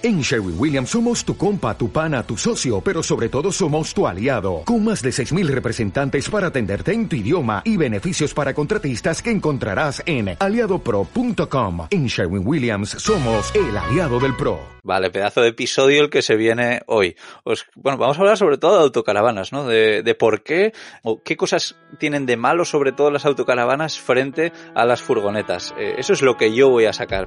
En Sherwin Williams somos tu compa, tu pana, tu socio, pero sobre todo somos tu aliado, con más de 6.000 representantes para atenderte en tu idioma y beneficios para contratistas que encontrarás en aliadopro.com. En Sherwin Williams somos el aliado del PRO. Vale, pedazo de episodio el que se viene hoy. bueno, vamos a hablar sobre todo de autocaravanas, ¿no? De, por qué o qué cosas tienen de malo sobre todo las autocaravanas frente a las furgonetas. Eh, eso es lo que yo voy a sacar.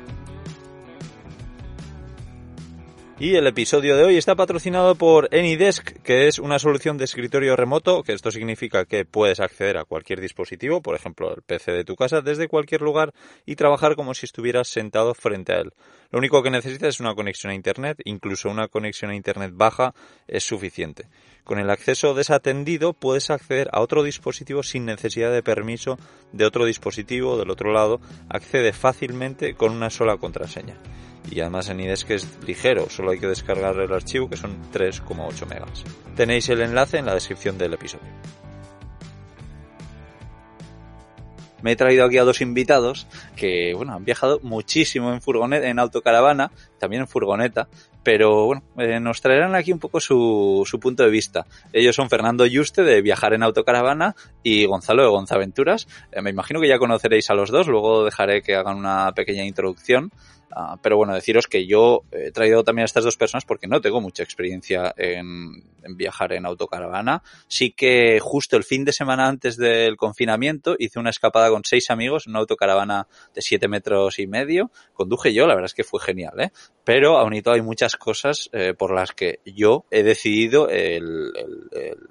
Y el episodio de hoy está patrocinado por AnyDesk, que es una solución de escritorio remoto, que esto significa que puedes acceder a cualquier dispositivo, por ejemplo el PC de tu casa, desde cualquier lugar y trabajar como si estuvieras sentado frente a él. Lo único que necesitas es una conexión a Internet, incluso una conexión a Internet baja es suficiente. Con el acceso desatendido puedes acceder a otro dispositivo sin necesidad de permiso de otro dispositivo del otro lado, accede fácilmente con una sola contraseña y además en IDES que es ligero, solo hay que descargar el archivo que son 3,8 megas. Tenéis el enlace en la descripción del episodio. me he traído aquí a dos invitados que, bueno, han viajado muchísimo en furgoneta, en autocaravana, también en furgoneta, pero bueno, eh, nos traerán aquí un poco su, su punto de vista. Ellos son Fernando Yuste de Viajar en Autocaravana y Gonzalo de Gonzaventuras. Eh, me imagino que ya conoceréis a los dos, luego dejaré que hagan una pequeña introducción. Ah, pero bueno, deciros que yo he traído también a estas dos personas porque no tengo mucha experiencia en, viajar en autocaravana. Sí que justo el fin de semana antes del confinamiento hice una escapada con seis amigos en una autocaravana de siete metros y medio. Conduje yo, la verdad es que fue genial, ¿eh? Pero aún y todo hay muchas cosas eh, por las que yo he decidido el,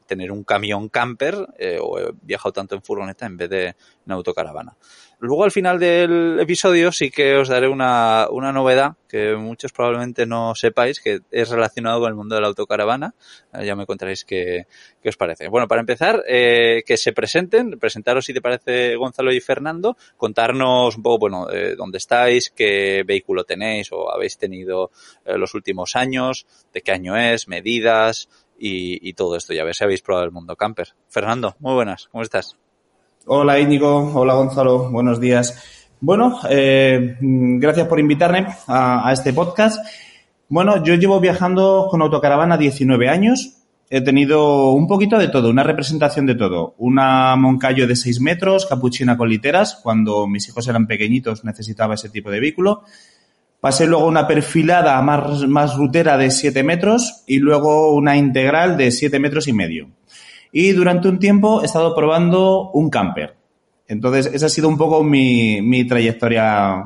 tener un camión camper eh, o he viajado tanto en furgoneta en vez de en autocaravana. Luego al final del episodio sí que os daré una, una novedad que muchos probablemente no sepáis, que es relacionado con el mundo de la autocaravana. Eh, ya me contaréis qué, qué, os parece. Bueno, para empezar, eh, que se presenten, presentaros si te parece Gonzalo y Fernando, contarnos un poco, bueno, eh, dónde estáis, qué vehículo tenéis o habéis tenido eh, los últimos años, de qué año es, medidas y, y todo esto. Ya ver si habéis probado el mundo camper. Fernando, muy buenas, ¿cómo estás? Hola Íñigo, hola Gonzalo, buenos días. Bueno, eh, gracias por invitarme a, este podcast. Bueno, yo llevo viajando con autocaravana 19 años. He tenido un poquito de todo, una representación de todo. Una Moncayo de 6 metros, capuchina con literas. Cuando mis hijos eran pequeñitos necesitaba ese tipo de vehículo. Pasé luego una perfilada más, más rutera de 7 metros y luego una integral de 7 metros y medio. Y durante un tiempo he estado probando un camper. Entonces, esa ha sido un poco mi, trayectoria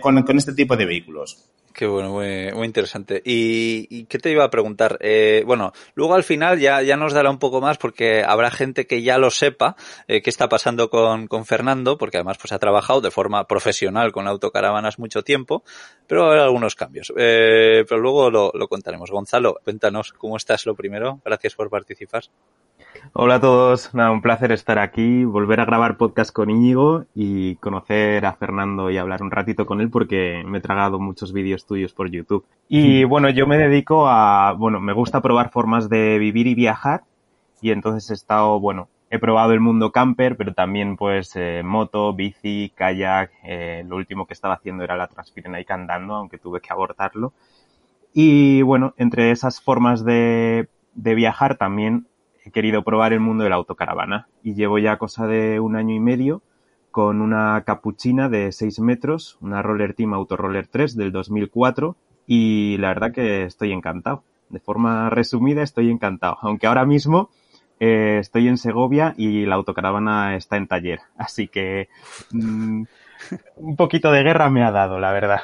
con, este tipo de vehículos. Qué bueno, muy, interesante. ¿Y, ¿Y, qué te iba a preguntar? Eh, bueno, luego al final ya, nos dará un poco más porque habrá gente que ya lo sepa eh, qué está pasando con, Fernando, porque además pues ha trabajado de forma profesional con autocaravanas mucho tiempo, pero habrá algunos cambios. Eh, pero luego lo contaremos. Gonzalo, cuéntanos cómo estás lo primero. Gracias por participar. Hola a todos, Nada, un placer estar aquí, volver a grabar podcast con Íñigo y conocer a Fernando y hablar un ratito con él porque me he tragado muchos vídeos tuyos por YouTube. Y bueno, yo me dedico a, bueno, me gusta probar formas de vivir y viajar y entonces he estado, bueno, he probado el mundo camper, pero también pues eh, moto, bici, kayak, eh, lo último que estaba haciendo era la Transpirenaica andando, aunque tuve que abortarlo. Y bueno, entre esas formas de, de viajar también he querido probar el mundo de la autocaravana y llevo ya cosa de un año y medio con una capuchina de 6 metros, una Roller Team Autoroller 3 del 2004 y la verdad que estoy encantado. De forma resumida estoy encantado, aunque ahora mismo eh, estoy en Segovia y la autocaravana está en taller, así que mmm, un poquito de guerra me ha dado, la verdad.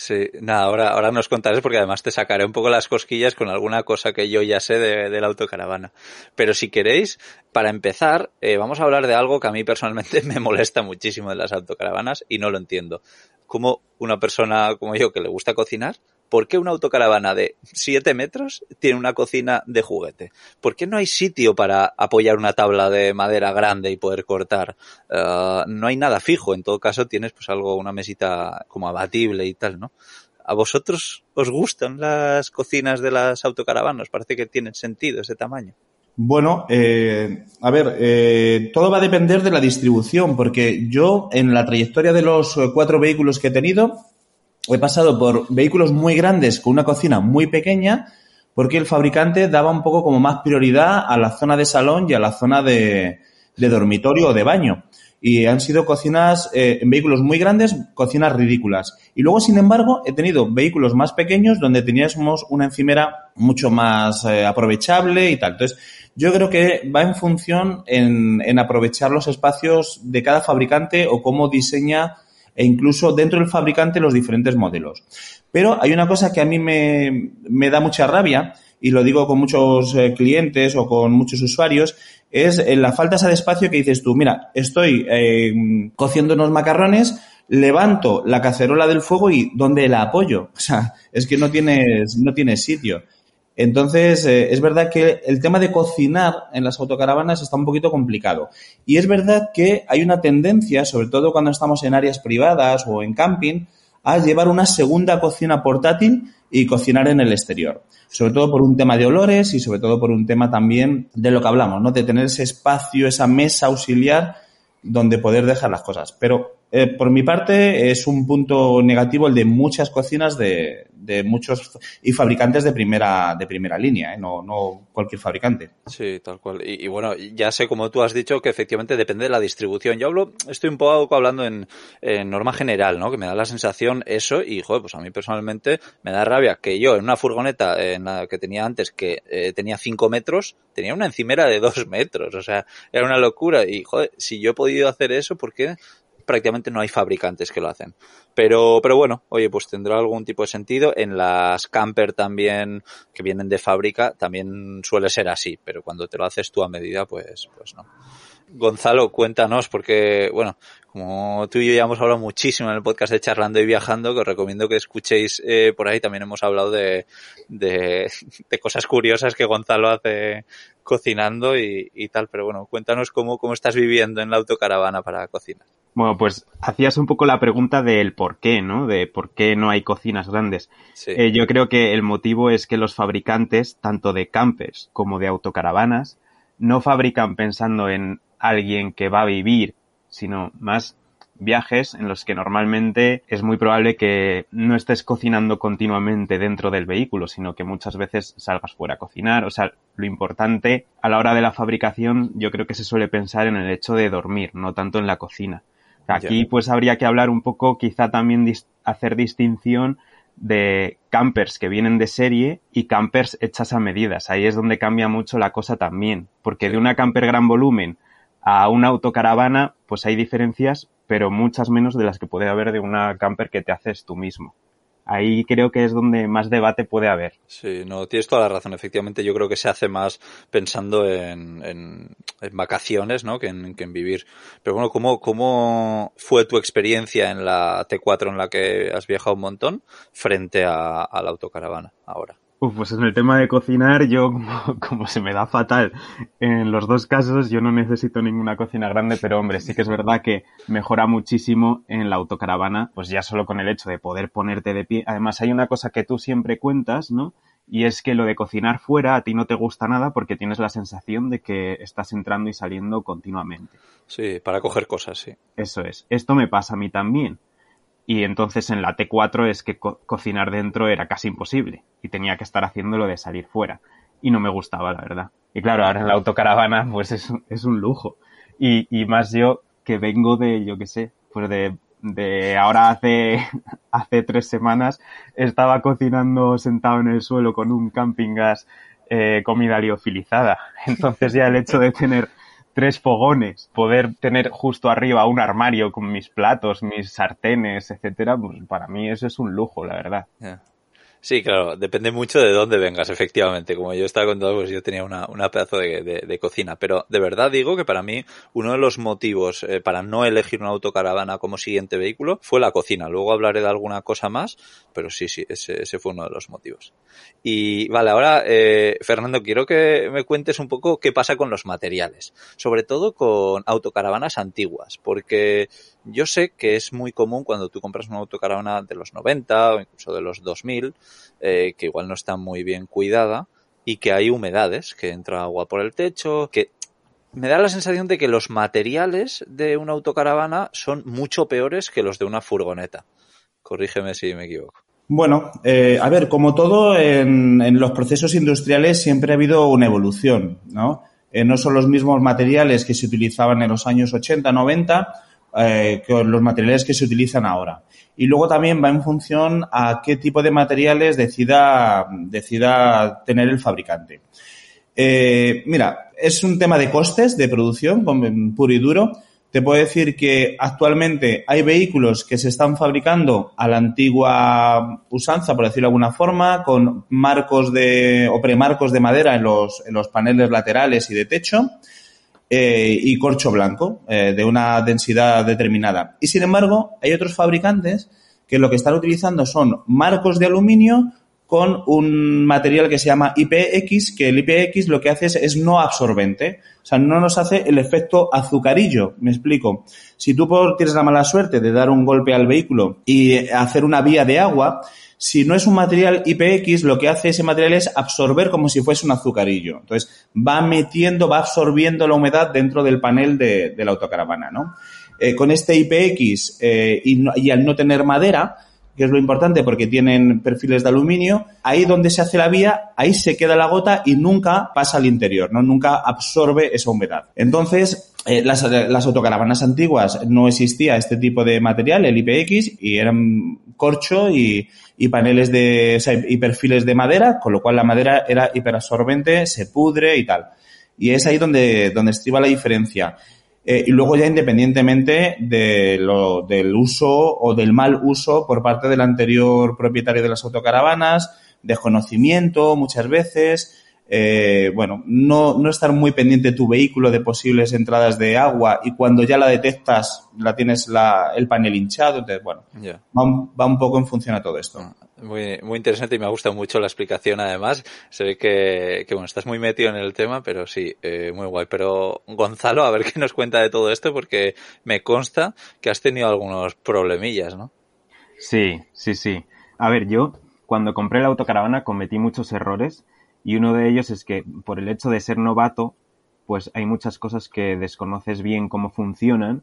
Sí, nada, ahora, ahora nos contarás porque además te sacaré un poco las cosquillas con alguna cosa que yo ya sé de, la autocaravana. Pero si queréis, para empezar, eh, vamos a hablar de algo que a mí personalmente me molesta muchísimo de las autocaravanas y no lo entiendo. Como una persona como yo que le gusta cocinar, ¿por qué una autocaravana de 7 metros tiene una cocina de juguete? ¿Por qué no hay sitio para apoyar una tabla de madera grande y poder cortar? Uh, no hay nada fijo, en todo caso tienes pues algo, una mesita como abatible y tal, ¿no? ¿A vosotros os gustan las cocinas de las autocaravanas? Parece que tienen sentido ese tamaño. Bueno, eh, a ver, eh, todo va a depender de la distribución, porque yo en la trayectoria de los eh, cuatro vehículos que he tenido, he pasado por vehículos muy grandes con una cocina muy pequeña, porque el fabricante daba un poco como más prioridad a la zona de salón y a la zona de, dormitorio o de baño. Y han sido cocinas eh, en vehículos muy grandes, cocinas ridículas. Y luego, sin embargo, he tenido vehículos más pequeños donde teníamos una encimera mucho más eh, aprovechable y tal. Entonces, yo creo que va en función en aprovechar los espacios de cada fabricante o cómo diseña e incluso dentro del fabricante los diferentes modelos. Pero hay una cosa que a mí me, me da mucha rabia, y lo digo con muchos eh, clientes o con muchos usuarios, es eh, la falta de espacio que dices tú, mira, estoy eh, cociendo unos macarrones, levanto la cacerola del fuego y ¿dónde la apoyo? O sea, es que no tienes, no tienes sitio. Entonces, eh, es verdad que el tema de cocinar en las autocaravanas está un poquito complicado. Y es verdad que hay una tendencia, sobre todo cuando estamos en áreas privadas o en camping, a llevar una segunda cocina portátil y cocinar en el exterior. Sobre todo por un tema de olores y sobre todo por un tema también de lo que hablamos, ¿no? De tener ese espacio, esa mesa auxiliar donde poder dejar las cosas. Pero eh, por mi parte es un punto negativo el de muchas cocinas de, de muchos y fabricantes de primera de primera línea, ¿eh? no, no cualquier fabricante. Sí, tal cual. Y, bueno, ya sé como tú has dicho que efectivamente depende de la distribución. Yo hablo, estoy un poco hablando en, en norma general, ¿no? Que me da la sensación eso y joder, pues a mí personalmente me da rabia que yo en una furgoneta en la que tenía antes que eh, tenía 5 metros tenía una encimera de 2 metros, o sea, era una locura y joder, si yo he podido hacer eso, ¿por qué prácticamente no hay fabricantes que lo hacen. Pero, pero bueno, oye, pues tendrá algún tipo de sentido. En las camper también, que vienen de fábrica, también suele ser así, pero cuando te lo haces tú a medida, pues, pues no. Gonzalo, cuéntanos, porque, bueno, como tú y yo ya hemos hablado muchísimo en el podcast de Charlando y Viajando, que os recomiendo que escuchéis eh, por ahí, también hemos hablado de, de, de, cosas curiosas que Gonzalo hace cocinando y, y, tal, pero bueno, cuéntanos cómo, cómo estás viviendo en la autocaravana para cocinar. Bueno, pues hacías un poco la pregunta del por qué, ¿no? De por qué no hay cocinas grandes. Sí. Eh, yo creo que el motivo es que los fabricantes, tanto de campers como de autocaravanas, no fabrican pensando en alguien que va a vivir, sino más viajes en los que normalmente es muy probable que no estés cocinando continuamente dentro del vehículo, sino que muchas veces salgas fuera a cocinar. O sea, lo importante a la hora de la fabricación yo creo que se suele pensar en el hecho de dormir, no tanto en la cocina. Aquí pues habría que hablar un poco, quizá también dis hacer distinción de campers que vienen de serie y campers hechas a medidas. Ahí es donde cambia mucho la cosa también, porque de una camper gran volumen a una autocaravana, pues hay diferencias, pero muchas menos de las que puede haber de una camper que te haces tú mismo ahí creo que es donde más debate puede haber. Sí, no, tienes toda la razón. Efectivamente, yo creo que se hace más pensando en, en, en vacaciones, ¿no? Que en, que en, vivir. Pero bueno, ¿cómo, ¿cómo fue tu experiencia en la T4 en la que has viajado un montón frente a, a la autocaravana ahora? Uf, pues en el tema de cocinar, yo como, como, se me da fatal en los dos casos, yo no necesito ninguna cocina grande, pero hombre, sí que es verdad que mejora muchísimo en la autocaravana, pues ya solo con el hecho de poder ponerte de pie. Además, hay una cosa que tú siempre cuentas, ¿no? Y es que lo de cocinar fuera a ti no te gusta nada porque tienes la sensación de que estás entrando y saliendo continuamente. Sí, para coger cosas, sí. Eso es. Esto me pasa a mí también y entonces en la T4 es que co cocinar dentro era casi imposible y tenía que estar haciéndolo de salir fuera y no me gustaba la verdad. Y claro, ahora en la autocaravana pues es, es un lujo y, y más yo que vengo de, yo qué sé, pues de, de ahora hace, hace tres semanas estaba cocinando sentado en el suelo con un camping gas eh, comida liofilizada. Entonces ya el hecho de tener tres fogones, poder tener justo arriba un armario con mis platos, mis sartenes, etcétera, pues para mí eso es un lujo, la verdad. Sí, claro, depende mucho de dónde vengas, efectivamente. Como yo estaba contando, pues yo tenía una, una pedazo de, de, de, cocina. Pero de verdad digo que para mí uno de los motivos eh, para no elegir una autocaravana como siguiente vehículo fue la cocina. Luego hablaré de alguna cosa más, pero sí, sí, ese, ese fue uno de los motivos. Y vale, ahora, eh, Fernando, quiero que me cuentes un poco qué pasa con los materiales. Sobre todo con autocaravanas antiguas, porque Yo sé que es muy común cuando tú compras una autocaravana de los 90 o incluso de los 2000, eh, que igual no está muy bien cuidada y que hay humedades, que entra agua por el techo, que me da la sensación de que los materiales de una autocaravana son mucho peores que los de una furgoneta. Corrígeme si me equivoco. Bueno, eh, a ver, como todo en, en, los procesos industriales siempre ha habido una evolución, ¿no? Eh, no son los mismos materiales que se utilizaban en los años 80, 90 eh, que los materiales que se utilizan ahora. Y luego también va en función a qué tipo de materiales decida, decida tener el fabricante. Eh, mira, es un tema de costes de producción, puro y duro. Te puedo decir que actualmente hay vehículos que se están fabricando a la antigua usanza, por decirlo de alguna forma, con marcos de, o premarcos de madera en los, en los paneles laterales y de techo, eh, y corcho blanco, eh, de una densidad determinada. Y sin embargo, hay otros fabricantes que lo que están utilizando son marcos de aluminio con un material que se llama IPX, que el IPX lo que hace es, no absorbente. O sea, no nos hace el efecto azucarillo. Me explico. Si tú tienes la mala suerte de dar un golpe al vehículo y hacer una vía de agua, si no es un material IPX, lo que hace ese material es absorber como si fuese un azucarillo. Entonces, va metiendo, va absorbiendo la humedad dentro del panel de, la autocaravana, ¿no? Eh, con este IPX eh, y al no tener madera, que es lo importante porque tienen perfiles de aluminio, ahí donde se hace la vía, ahí se queda la gota y nunca pasa al interior, ¿no? Nunca absorbe esa humedad. Entonces, eh, las, autocaravanas antiguas no existía este tipo de material, el IPX, y eran corcho y, y paneles de, o sea, y perfiles de madera, con lo cual la madera era hiperabsorbente, se pudre y tal. Y es ahí donde, donde estriba la diferencia. Eh, y luego ya independientemente de lo, del uso o del mal uso por parte del anterior propietario de las autocaravanas, desconocimiento muchas veces, eh, bueno, no, no estar muy pendiente de tu vehículo de posibles entradas de agua y cuando ya la detectas la tienes la, el panel hinchado, entonces bueno, va, va, un poco en función a todo esto. Ah, muy, muy interesante y me ha gustado mucho la explicación además. Se ve que, que bueno, estás muy metido en el tema, pero sí, eh, muy guay. Pero Gonzalo, a ver qué nos cuenta de todo esto porque me consta que has tenido algunos problemillas, ¿no? Sí, sí, sí. A ver, yo cuando compré la autocaravana cometí muchos errores y uno de ellos es que por el hecho de ser novato, pues hay muchas cosas que desconoces bien cómo funcionan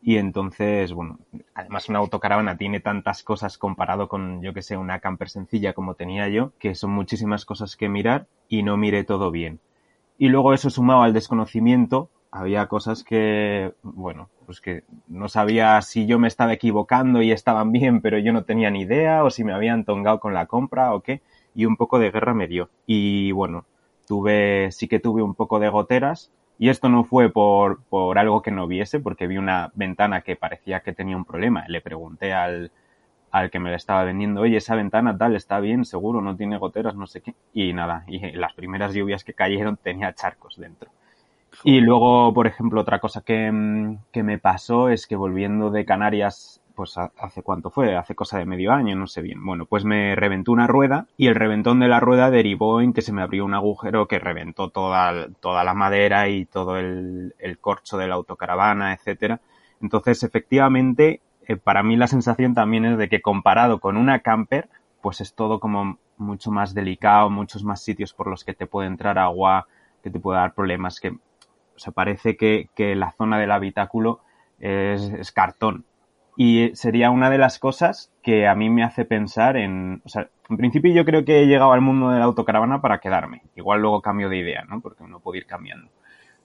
y entonces, bueno, además una autocaravana tiene tantas cosas comparado con, yo que sé, una camper sencilla como tenía yo, que son muchísimas cosas que mirar y no miré todo bien. Y luego eso sumado al desconocimiento, había cosas que, bueno, pues que no sabía si yo me estaba equivocando y estaban bien, pero yo no tenía ni idea, o si me habían tongado con la compra o qué y un poco de guerra me dio. Y bueno, tuve, sí que tuve un poco de goteras. Y esto no fue por, por algo que no viese, porque vi una ventana que parecía que tenía un problema. Le pregunté al, al que me la estaba vendiendo, oye, esa ventana tal, está bien, seguro, no tiene goteras, no sé qué. Y nada, y las primeras lluvias que cayeron tenía charcos dentro. Y luego, por ejemplo, otra cosa que, que me pasó es que volviendo de Canarias pues hace cuánto fue, hace cosa de medio año, no sé bien. Bueno, pues me reventó una rueda y el reventón de la rueda derivó en que se me abrió un agujero que reventó toda, toda la madera y todo el, corcho de la autocaravana, etcétera. Entonces, efectivamente, eh, para mí la sensación también es de que comparado con una camper, pues es todo como mucho más delicado, muchos más sitios por los que te puede entrar agua, que te puede dar problemas, que, o sea, parece que, la zona del habitáculo es cartón y sería una de las cosas que a mí me hace pensar en, o sea, en principio yo creo que he llegado al mundo de la autocaravana para quedarme. Igual luego cambio de idea, ¿no? Porque uno puede ir cambiando.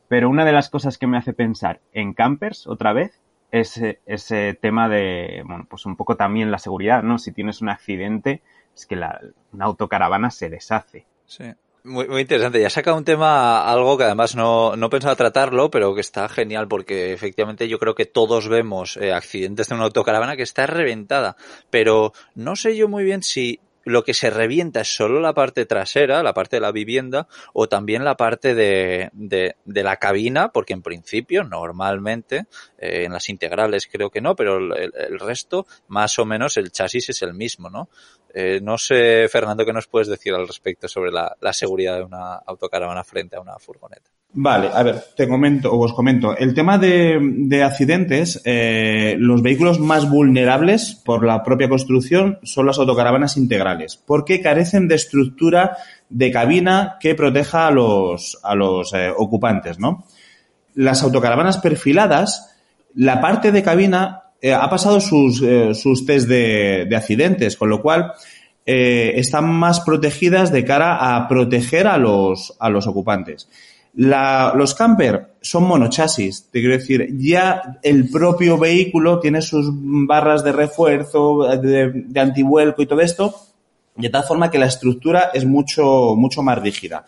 Pero una de las cosas que me hace pensar en campers otra vez es ese tema de, bueno, pues un poco también la seguridad, ¿no? Si tienes un accidente, es que la, una autocaravana se deshace. Sí. Muy, muy interesante. Ya saca un tema, algo que además no, no pensaba tratarlo, pero que está genial porque efectivamente yo creo que todos vemos eh, accidentes de una autocaravana que está reventada. Pero no sé yo muy bien si lo que se revienta es solo la parte trasera, la parte de la vivienda, o también la parte de, de, de la cabina, porque en principio, normalmente, eh, en las integrales creo que no, pero el, el, resto, más o menos, el chasis es el mismo, ¿no? Eh, no sé, Fernando, ¿qué nos puedes decir al respecto sobre la, seguridad de una autocaravana frente a una furgoneta? Vale, a ver, te comento o os comento. El tema de, de accidentes, eh, los vehículos más vulnerables por la propia construcción son las autocaravanas integrales, porque carecen de estructura de cabina que proteja a los, a los eh, ocupantes, ¿no? Las autocaravanas perfiladas, la parte de cabina eh, ha pasado sus, eh, sus test de, de accidentes, con lo cual eh, están más protegidas de cara a proteger a los, a los ocupantes. Los camper son monochasis, te quiero decir, ya el propio vehículo tiene sus barras de refuerzo, de, de antivuelco y todo esto, de tal forma que la estructura es mucho, mucho más rígida.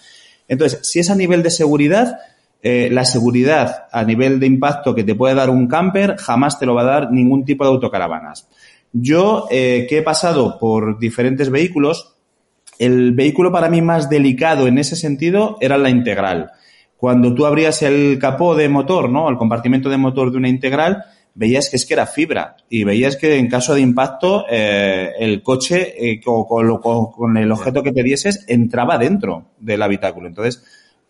Entonces, si es a nivel de seguridad, eh, la seguridad a nivel de impacto que te puede dar un camper jamás te lo va a dar ningún tipo de autocaravanas. Yo, eh, que he pasado por diferentes vehículos, el vehículo para mí más delicado en ese sentido era la integral cuando tú abrías el capó de motor, ¿no? El compartimento de motor de una integral, veías que es que era fibra y veías que en caso de impacto eh, el coche con, con, con, el objeto que te dieses entraba dentro del habitáculo. Entonces,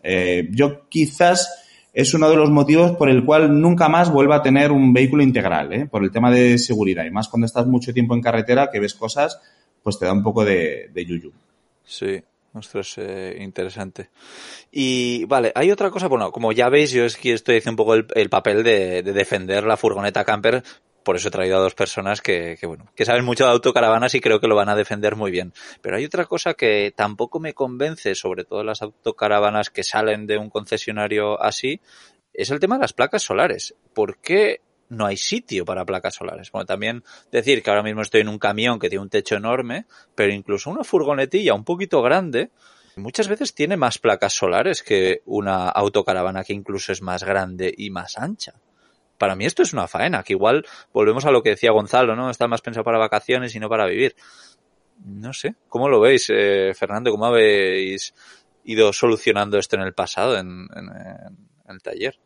eh, yo quizás es uno de los motivos por el cual nunca más vuelva a tener un vehículo integral, ¿eh? por el tema de seguridad. Y más cuando estás mucho tiempo en carretera, que ves cosas, pues te da un poco de, yuyu. Sí, esto es eh, interesante. Y vale, hay otra cosa, bueno, como ya veis, yo es que estoy haciendo un poco el, el papel de, defender la furgoneta camper, por eso he traído a dos personas que, que, bueno, que saben mucho de autocaravanas y creo que lo van a defender muy bien. Pero hay otra cosa que tampoco me convence, sobre todo las autocaravanas que salen de un concesionario así, es el tema de las placas solares. ¿Por qué no hay sitio para placas solares. Bueno, también decir que ahora mismo estoy en un camión que tiene un techo enorme, pero incluso una furgonetilla un poquito grande, muchas veces tiene más placas solares que una autocaravana que incluso es más grande y más ancha. Para mí esto es una faena, que igual volvemos a lo que decía Gonzalo, ¿no? Está más pensado para vacaciones y no para vivir. No sé, ¿cómo lo veis, eh, Fernando? ¿Cómo habéis ido solucionando esto en el pasado, en, en, en el taller?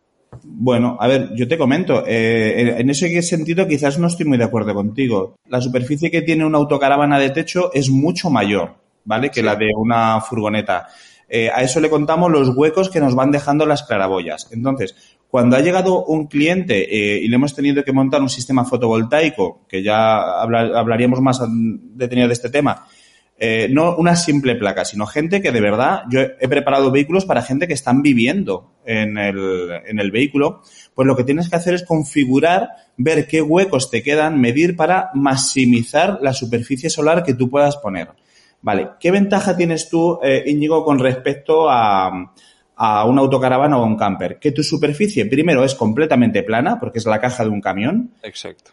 Bueno, a ver, yo te comento, eh, en ese sentido quizás no estoy muy de acuerdo contigo. La superficie que tiene una autocaravana de techo es mucho mayor, ¿vale? Que sí. la de una furgoneta. Eh, a eso le contamos los huecos que nos van dejando las claraboyas. Entonces, cuando ha llegado un cliente eh, y le hemos tenido que montar un sistema fotovoltaico, que ya hablar, hablaríamos más detenido de este tema, eh, no una simple placa, sino gente que de verdad, yo he preparado vehículos para gente que están viviendo en el, en el vehículo, pues lo que tienes que hacer es configurar, ver qué huecos te quedan, medir para maximizar la superficie solar que tú puedas poner. Vale, ¿qué ventaja tienes tú, eh, Íñigo, con respecto a, a una autocaravana o a un camper? Que tu superficie, primero, es completamente plana, porque es la caja de un camión. Exacto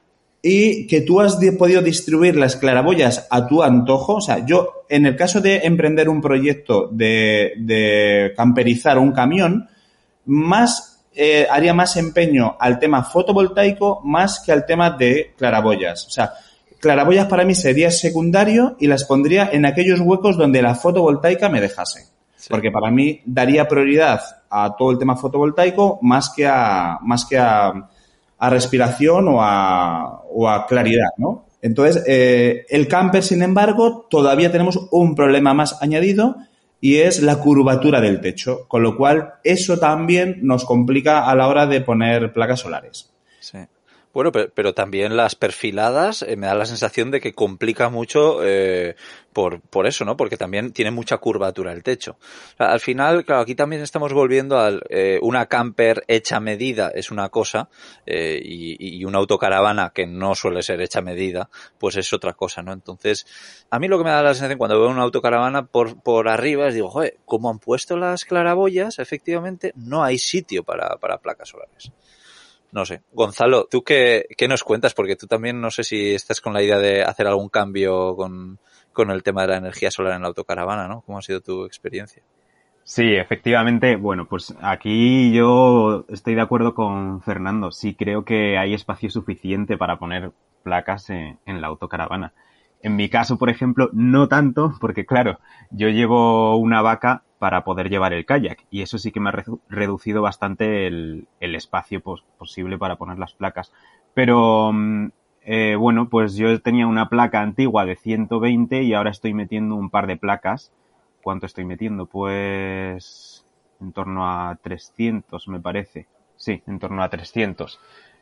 y que tú has podido distribuir las claraboyas a tu antojo. O sea, yo, en el caso de emprender un proyecto de, de camperizar un camión, más eh, haría más empeño al tema fotovoltaico más que al tema de claraboyas. O sea, claraboyas para mí sería secundario y las pondría en aquellos huecos donde la fotovoltaica me dejase. Porque para mí daría prioridad a todo el tema fotovoltaico más que a, más que a, a respiración o a, o a claridad, ¿no? Entonces, eh, el camper, sin embargo, todavía tenemos un problema más añadido y es la curvatura del techo, con lo cual eso también nos complica a la hora de poner placas solares. Bueno, pero, pero, también las perfiladas eh, me da la sensación de que complica mucho eh, por, por eso, ¿no? Porque también tiene mucha curvatura el techo. Al final, claro, aquí también estamos volviendo a eh, una camper hecha medida es una cosa eh, y, y, una autocaravana que no suele ser hecha medida, pues es otra cosa, ¿no? Entonces, a mí lo que me da la sensación cuando veo una autocaravana por, por arriba es digo, joder, como han puesto las claraboyas, efectivamente, no hay sitio para, para placas solares no sé. Gonzalo, ¿tú qué, qué, nos cuentas? Porque tú también no sé si estás con la idea de hacer algún cambio con, con el tema de la energía solar en la autocaravana, ¿no? ¿Cómo ha sido tu experiencia? Sí, efectivamente. Bueno, pues aquí yo estoy de acuerdo con Fernando. Sí creo que hay espacio suficiente para poner placas en, en la autocaravana. En mi caso, por ejemplo, no tanto, porque claro, yo llevo una vaca para poder llevar el kayak y eso sí que me ha reducido bastante el, el espacio pos posible para poner las placas. Pero eh, bueno, pues yo tenía una placa antigua de 120 y ahora estoy metiendo un par de placas. ¿Cuánto estoy metiendo? Pues en torno a 300, me parece. Sí, en torno a 300.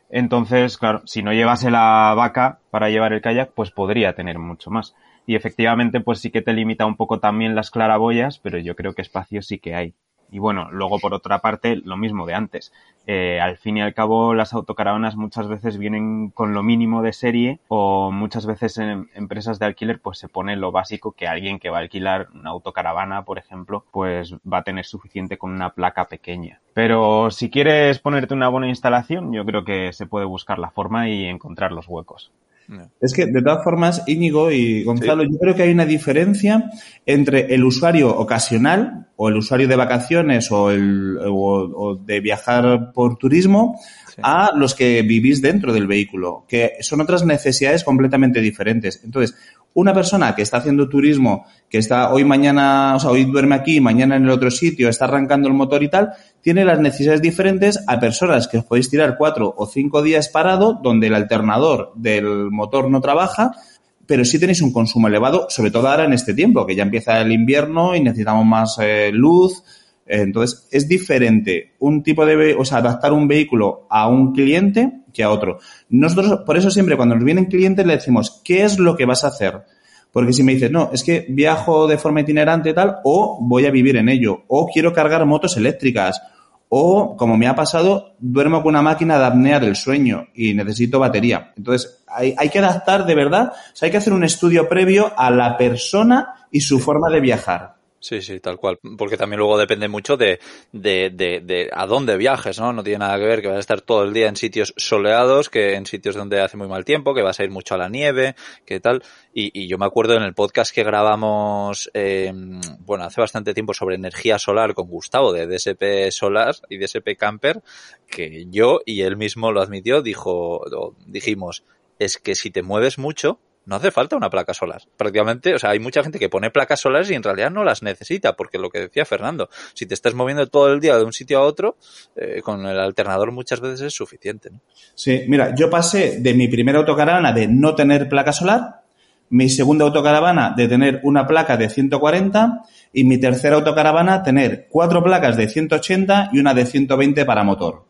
Entonces, claro, si no llevase la vaca para llevar el kayak, pues podría tener mucho más. Y efectivamente, pues sí que te limita un poco también las claraboyas, pero yo creo que espacio sí que hay. Y bueno, luego por otra parte, lo mismo de antes. Eh, al fin y al cabo, las autocaravanas muchas veces vienen con lo mínimo de serie o muchas veces en empresas de alquiler pues se pone lo básico que alguien que va a alquilar una autocaravana, por ejemplo, pues va a tener suficiente con una placa pequeña. Pero si quieres ponerte una buena instalación, yo creo que se puede buscar la forma y encontrar los huecos. Es que, de todas formas, Íñigo y Gonzalo, yo creo que hay una diferencia entre el usuario ocasional o el usuario de vacaciones o, el, o, de viajar por turismo a los que vivís dentro del vehículo, que son otras necesidades completamente diferentes. Entonces, una persona que está haciendo turismo, que está hoy mañana, o sea, hoy duerme aquí, mañana en el otro sitio, está arrancando el motor y tal, tiene las necesidades diferentes a personas que os podéis tirar cuatro o cinco días parado, donde el alternador del motor no trabaja, pero sí tenéis un consumo elevado, sobre todo ahora en este tiempo, que ya empieza el invierno y necesitamos más eh, luz. Entonces, es diferente un tipo de, adaptar un vehículo a un cliente que a otro. Nosotros, por eso siempre cuando nos vienen clientes le decimos, ¿qué es lo que vas a hacer? Porque si me dices, no, es que viajo de forma itinerante tal, o voy a vivir en ello, o quiero cargar motos eléctricas, o, como me ha pasado, duermo con una máquina de apnea del sueño y necesito batería. Entonces, hay, que adaptar de verdad, o sea, hay que hacer un estudio previo a la persona y su forma de viajar. Sí, sí, tal cual. Porque también luego depende mucho de, de, de, de, a dónde viajes, ¿no? No tiene nada que ver que vas a estar todo el día en sitios soleados, que en sitios donde hace muy mal tiempo, que vas a ir mucho a la nieve, que tal. Y, y yo me acuerdo en el podcast que grabamos, eh, bueno, hace bastante tiempo sobre energía solar con Gustavo de DSP Solar y DSP Camper, que yo y él mismo lo admitió, dijo, dijimos, es que si te mueves mucho, no hace falta una placa solar. Prácticamente, o sea, hay mucha gente que pone placas solares y en realidad no las necesita, porque lo que decía Fernando, si te estás moviendo todo el día de un sitio a otro, eh, con el alternador muchas veces es suficiente. Sí, mira, yo pasé de mi primera autocaravana de no tener placa solar, mi segunda autocaravana de tener una placa de 140 y mi tercera autocaravana tener cuatro placas de 180 y una de 120 para motor.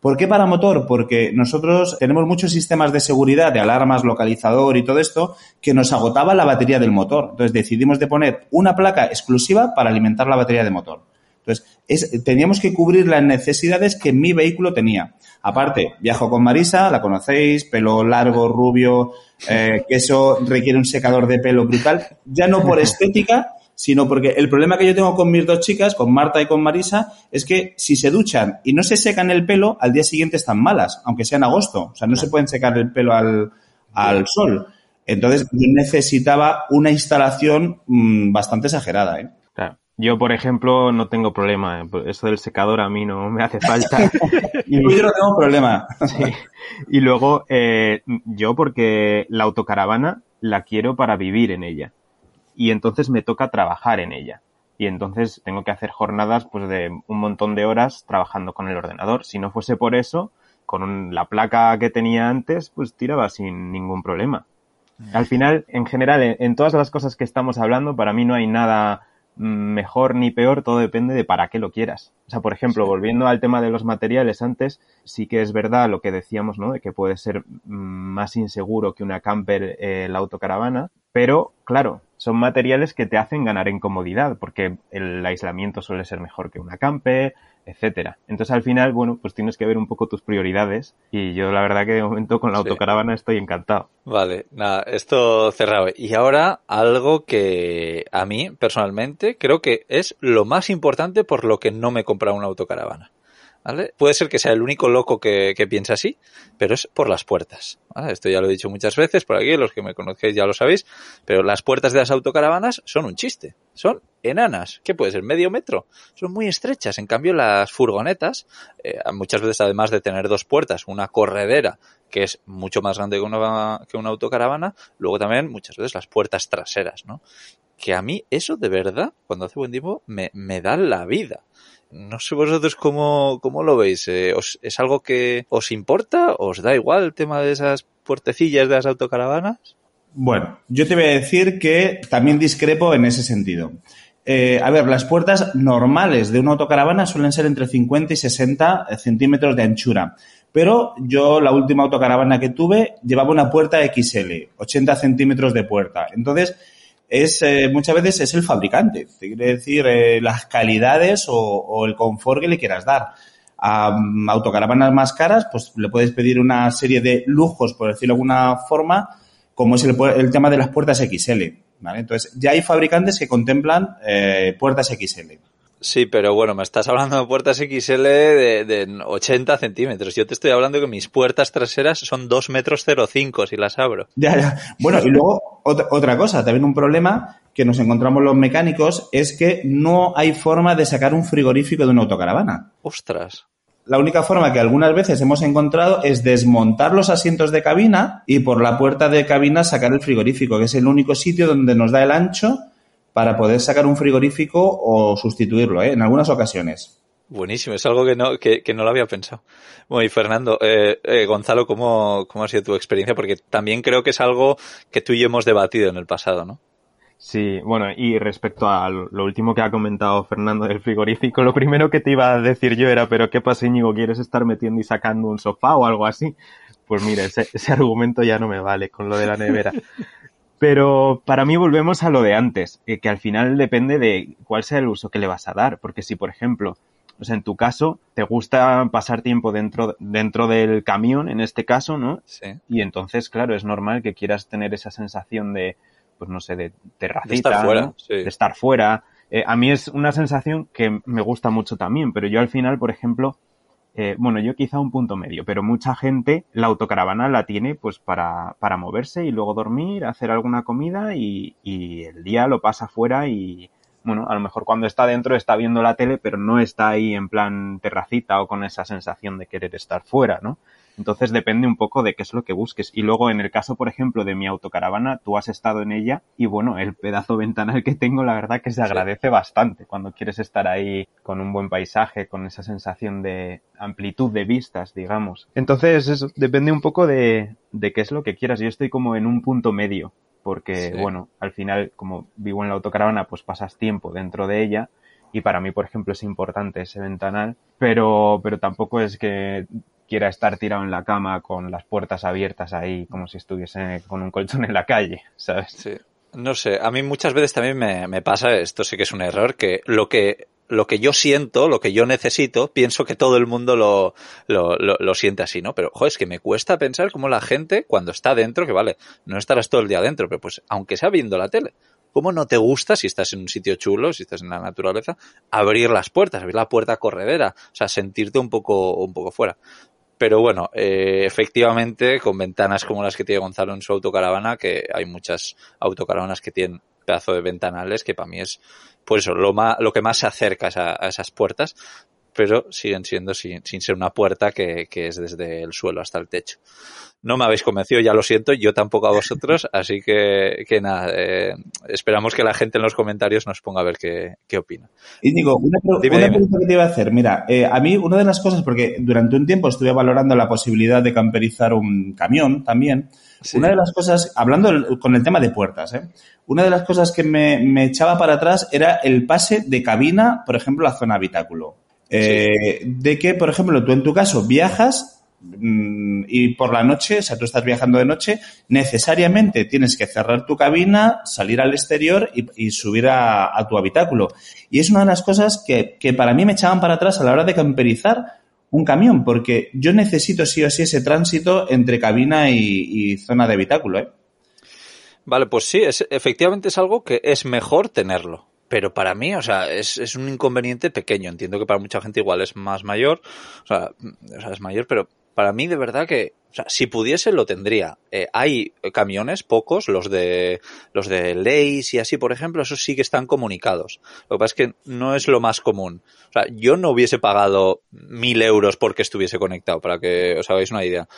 ¿Por qué para motor? Porque nosotros tenemos muchos sistemas de seguridad, de alarmas, localizador y todo esto, que nos agotaba la batería del motor. Entonces decidimos de poner una placa exclusiva para alimentar la batería de motor. Entonces, es, teníamos que cubrir las necesidades que mi vehículo tenía. Aparte, viajo con Marisa, la conocéis, pelo largo, rubio, eh, que eso requiere un secador de pelo brutal, ya no por estética, sino porque el problema que yo tengo con mis dos chicas, con Marta y con Marisa, es que si se duchan y no se secan el pelo, al día siguiente están malas, aunque sea en agosto. O sea, no se pueden secar el pelo al, al sol. Entonces, yo necesitaba una instalación mmm, bastante exagerada, ¿eh? Claro. Yo, por ejemplo, no tengo problema. Eso del secador a mí no me hace falta. y yo no tengo problema. sí. Y luego, eh, yo porque la autocaravana la quiero para vivir en ella y entonces me toca trabajar en ella. Y entonces tengo que hacer jornadas pues de un montón de horas trabajando con el ordenador. Si no fuese por eso, con un, la placa que tenía antes, pues tiraba sin ningún problema. Al final, en general, en, en, todas las cosas que estamos hablando, para mí no hay nada mejor ni peor, todo depende de para qué lo quieras. O sea, por ejemplo, sí. volviendo al tema de los materiales antes, sí que es verdad lo que decíamos, ¿no? De que puede ser más inseguro que una camper eh, la autocaravana, pero claro, son materiales que te hacen ganar en comodidad, porque el aislamiento suele ser mejor que una camper, etcétera. Entonces al final, bueno, pues tienes que ver un poco tus prioridades y yo la verdad que de momento con la sí. autocaravana estoy encantado. Vale, nada, esto cerrado. Y ahora algo que a mí personalmente creo que es lo más importante por lo que no me he comprado una autocaravana. Puede ser que sea el único loco que, que piensa así, pero es por las puertas. Esto ya lo he dicho muchas veces por aquí, los que me conocéis ya lo sabéis, pero las puertas de las autocaravanas son un chiste. Son enanas. ¿Qué puede ser? ¿Medio metro? Son muy estrechas. En cambio, las furgonetas, eh, muchas veces además de tener dos puertas, una corredera que es mucho más grande que una, que una autocaravana, luego también muchas veces las puertas traseras, ¿no? Que a mí eso de verdad, cuando hace buen tiempo, me, me da la vida. No sé vosotros cómo, cómo lo veis. Eh, ¿os, ¿Es algo que os importa? ¿Os da igual el tema de esas puertecillas de las autocaravanas? Bueno, yo te voy a decir que también discrepo en ese sentido. Eh, a ver, las puertas normales de una autocaravana suelen ser entre 50 y 60 centímetros de anchura. Pero yo, la última autocaravana que tuve, llevaba una puerta XL, 80 centímetros de puerta. Entonces, es eh, muchas veces es el fabricante. Te quiere decir eh, las calidades o, o, el confort que le quieras dar. A um, autocaravanas más caras, pues le puedes pedir una serie de lujos, por decirlo de alguna forma, como es el, el tema de las puertas XL. ¿vale? Entonces, ya hay fabricantes que contemplan eh, puertas XL. Sí, pero bueno, me estás hablando de puertas XL de, de 80 centímetros. Yo te estoy hablando que mis puertas traseras son 2 metros 05 si las abro. Ya, ya. Bueno, y luego otra, otra cosa, también un problema que nos encontramos los mecánicos es que no hay forma de sacar un frigorífico de una autocaravana. Ostras. La única forma que algunas veces hemos encontrado es desmontar los asientos de cabina y por la puerta de cabina sacar el frigorífico, que es el único sitio donde nos da el ancho para poder sacar un frigorífico o sustituirlo, ¿eh? en algunas ocasiones. Buenísimo, es algo que no, que, que no lo había pensado. Bueno, y Fernando, eh, eh, Gonzalo, ¿cómo, ¿cómo ha sido tu experiencia? Porque también creo que es algo que tú y yo hemos debatido en el pasado, ¿no? Sí, bueno, y respecto a lo último que ha comentado Fernando del frigorífico, lo primero que te iba a decir yo era, pero ¿qué pasa, Íñigo? ¿Quieres estar metiendo y sacando un sofá o algo así? Pues mira, ese, ese argumento ya no me vale con lo de la nevera. Pero para mí volvemos a lo de antes, eh, que al final depende de cuál sea el uso que le vas a dar. Porque si, por ejemplo, o sea, en tu caso, te gusta pasar tiempo dentro, dentro del camión, en este caso, ¿no? Sí. Y entonces, claro, es normal que quieras tener esa sensación de, pues no sé, de terracita, De estar fuera, ¿no? sí. de estar fuera. Eh, a mí es una sensación que me gusta mucho también, pero yo al final, por ejemplo, eh, bueno, yo quizá un punto medio, pero mucha gente la autocaravana la tiene pues para, para moverse y luego dormir, hacer alguna comida y, y el día lo pasa fuera y, bueno, a lo mejor cuando está dentro está viendo la tele, pero no está ahí en plan terracita o con esa sensación de querer estar fuera, ¿no? Entonces depende un poco de qué es lo que busques. Y luego en el caso, por ejemplo, de mi autocaravana, tú has estado en ella y bueno, el pedazo ventanal que tengo, la verdad que se agradece bastante cuando quieres estar ahí con un buen paisaje, con esa sensación de amplitud de vistas, digamos. Entonces eso depende un poco de, de qué es lo que quieras. Yo estoy como en un punto medio porque, Sí. bueno, al final, como vivo en la autocaravana, pues pasas tiempo dentro de ella y para mí, por ejemplo, es importante ese ventanal, pero, pero tampoco es que quiera estar tirado en la cama con las puertas abiertas ahí como si estuviese con un colchón en la calle, ¿sabes? Sí. No sé, a mí muchas veces también me, pasa, esto sí que es un error, que lo que lo que yo siento, lo que yo necesito, pienso que todo el mundo lo, lo, lo, lo siente así, ¿no? Pero, joder, es que me cuesta pensar cómo la gente, cuando está dentro, que vale, no estarás todo el día dentro, pero pues, aunque sea viendo la tele, ¿cómo no te gusta, si estás en un sitio chulo, si estás en la naturaleza, abrir las puertas, abrir la puerta corredera? O sea, sentirte un poco, un poco fuera. Pero bueno, eh, efectivamente, con ventanas como las que tiene Gonzalo en su autocaravana, que hay muchas autocaravanas que tienen pedazo de ventanales, que para mí es, pues eso, lo, más, lo que más se acerca a, a esas puertas, pero siguen siendo sin, sin ser una puerta que, que es desde el suelo hasta el techo. No me habéis convencido, ya lo siento, yo tampoco a vosotros, así que, que nada, eh, esperamos que la gente en los comentarios nos ponga a ver qué, qué opina. Íñigo, una, Dime, una dime. pregunta que te iba a hacer. Mira, eh, a mí una de las cosas, porque durante un tiempo estuve valorando la posibilidad de camperizar un camión también. Sí. Una de las cosas, hablando con el tema de puertas, ¿eh? una de las cosas que me, me echaba para atrás era el pase de cabina, por ejemplo, a zona habitáculo. Eh, De que, por ejemplo, tú en tu caso viajas mm, y por la noche, o sea, tú estás viajando de noche, necesariamente tienes que cerrar tu cabina, salir al exterior y, y subir a, a tu habitáculo. Y es una de las cosas que, que para mí me echaban para atrás a la hora de camperizar un camión, porque yo necesito sí o sí ese tránsito entre cabina y, y zona de habitáculo, ¿eh? Vale, pues sí, es, efectivamente es algo que es mejor tenerlo. Pero para mí, o sea, es, es un inconveniente pequeño. Entiendo que para mucha gente igual es más mayor, o sea, mm, es mayor, pero para mí de verdad que, o sea, si pudiese lo tendría. Eh, hay camiones, pocos, los de los de Leis y así, por ejemplo, esos sí que están comunicados. Lo que pasa es que no es lo más común. O sea, yo no hubiese pagado mil euros porque estuviese conectado, para que os hagáis una idea.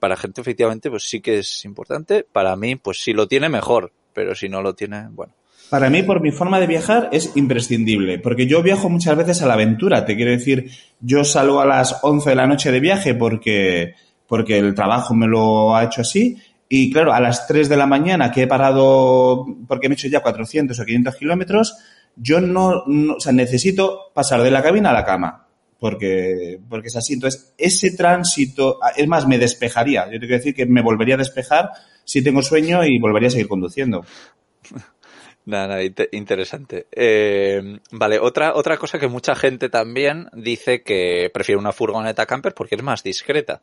Para gente, efectivamente, pues sí que es importante. Para mí, pues si lo tiene, mejor. Pero si no lo tiene, bueno. Para mí, por mi forma de viajar, es imprescindible, porque yo viajo muchas veces a la aventura. Te quiero decir, yo salgo a las 11 de la noche de viaje porque, porque el trabajo me lo ha hecho así. Y claro, a las 3 de la mañana que he parado, porque me he hecho ya 400 o 500 kilómetros, yo no, no, o sea, necesito pasar de la cabina a la cama porque, porque es así. Entonces, ese tránsito, es más, me despejaría. Yo tengo que decir que me volvería a despejar si tengo sueño y volvería a seguir conduciendo. Nada, interesante. Eh, vale, otra, otra cosa que mucha gente también dice que prefiere una furgoneta camper porque es más discreta.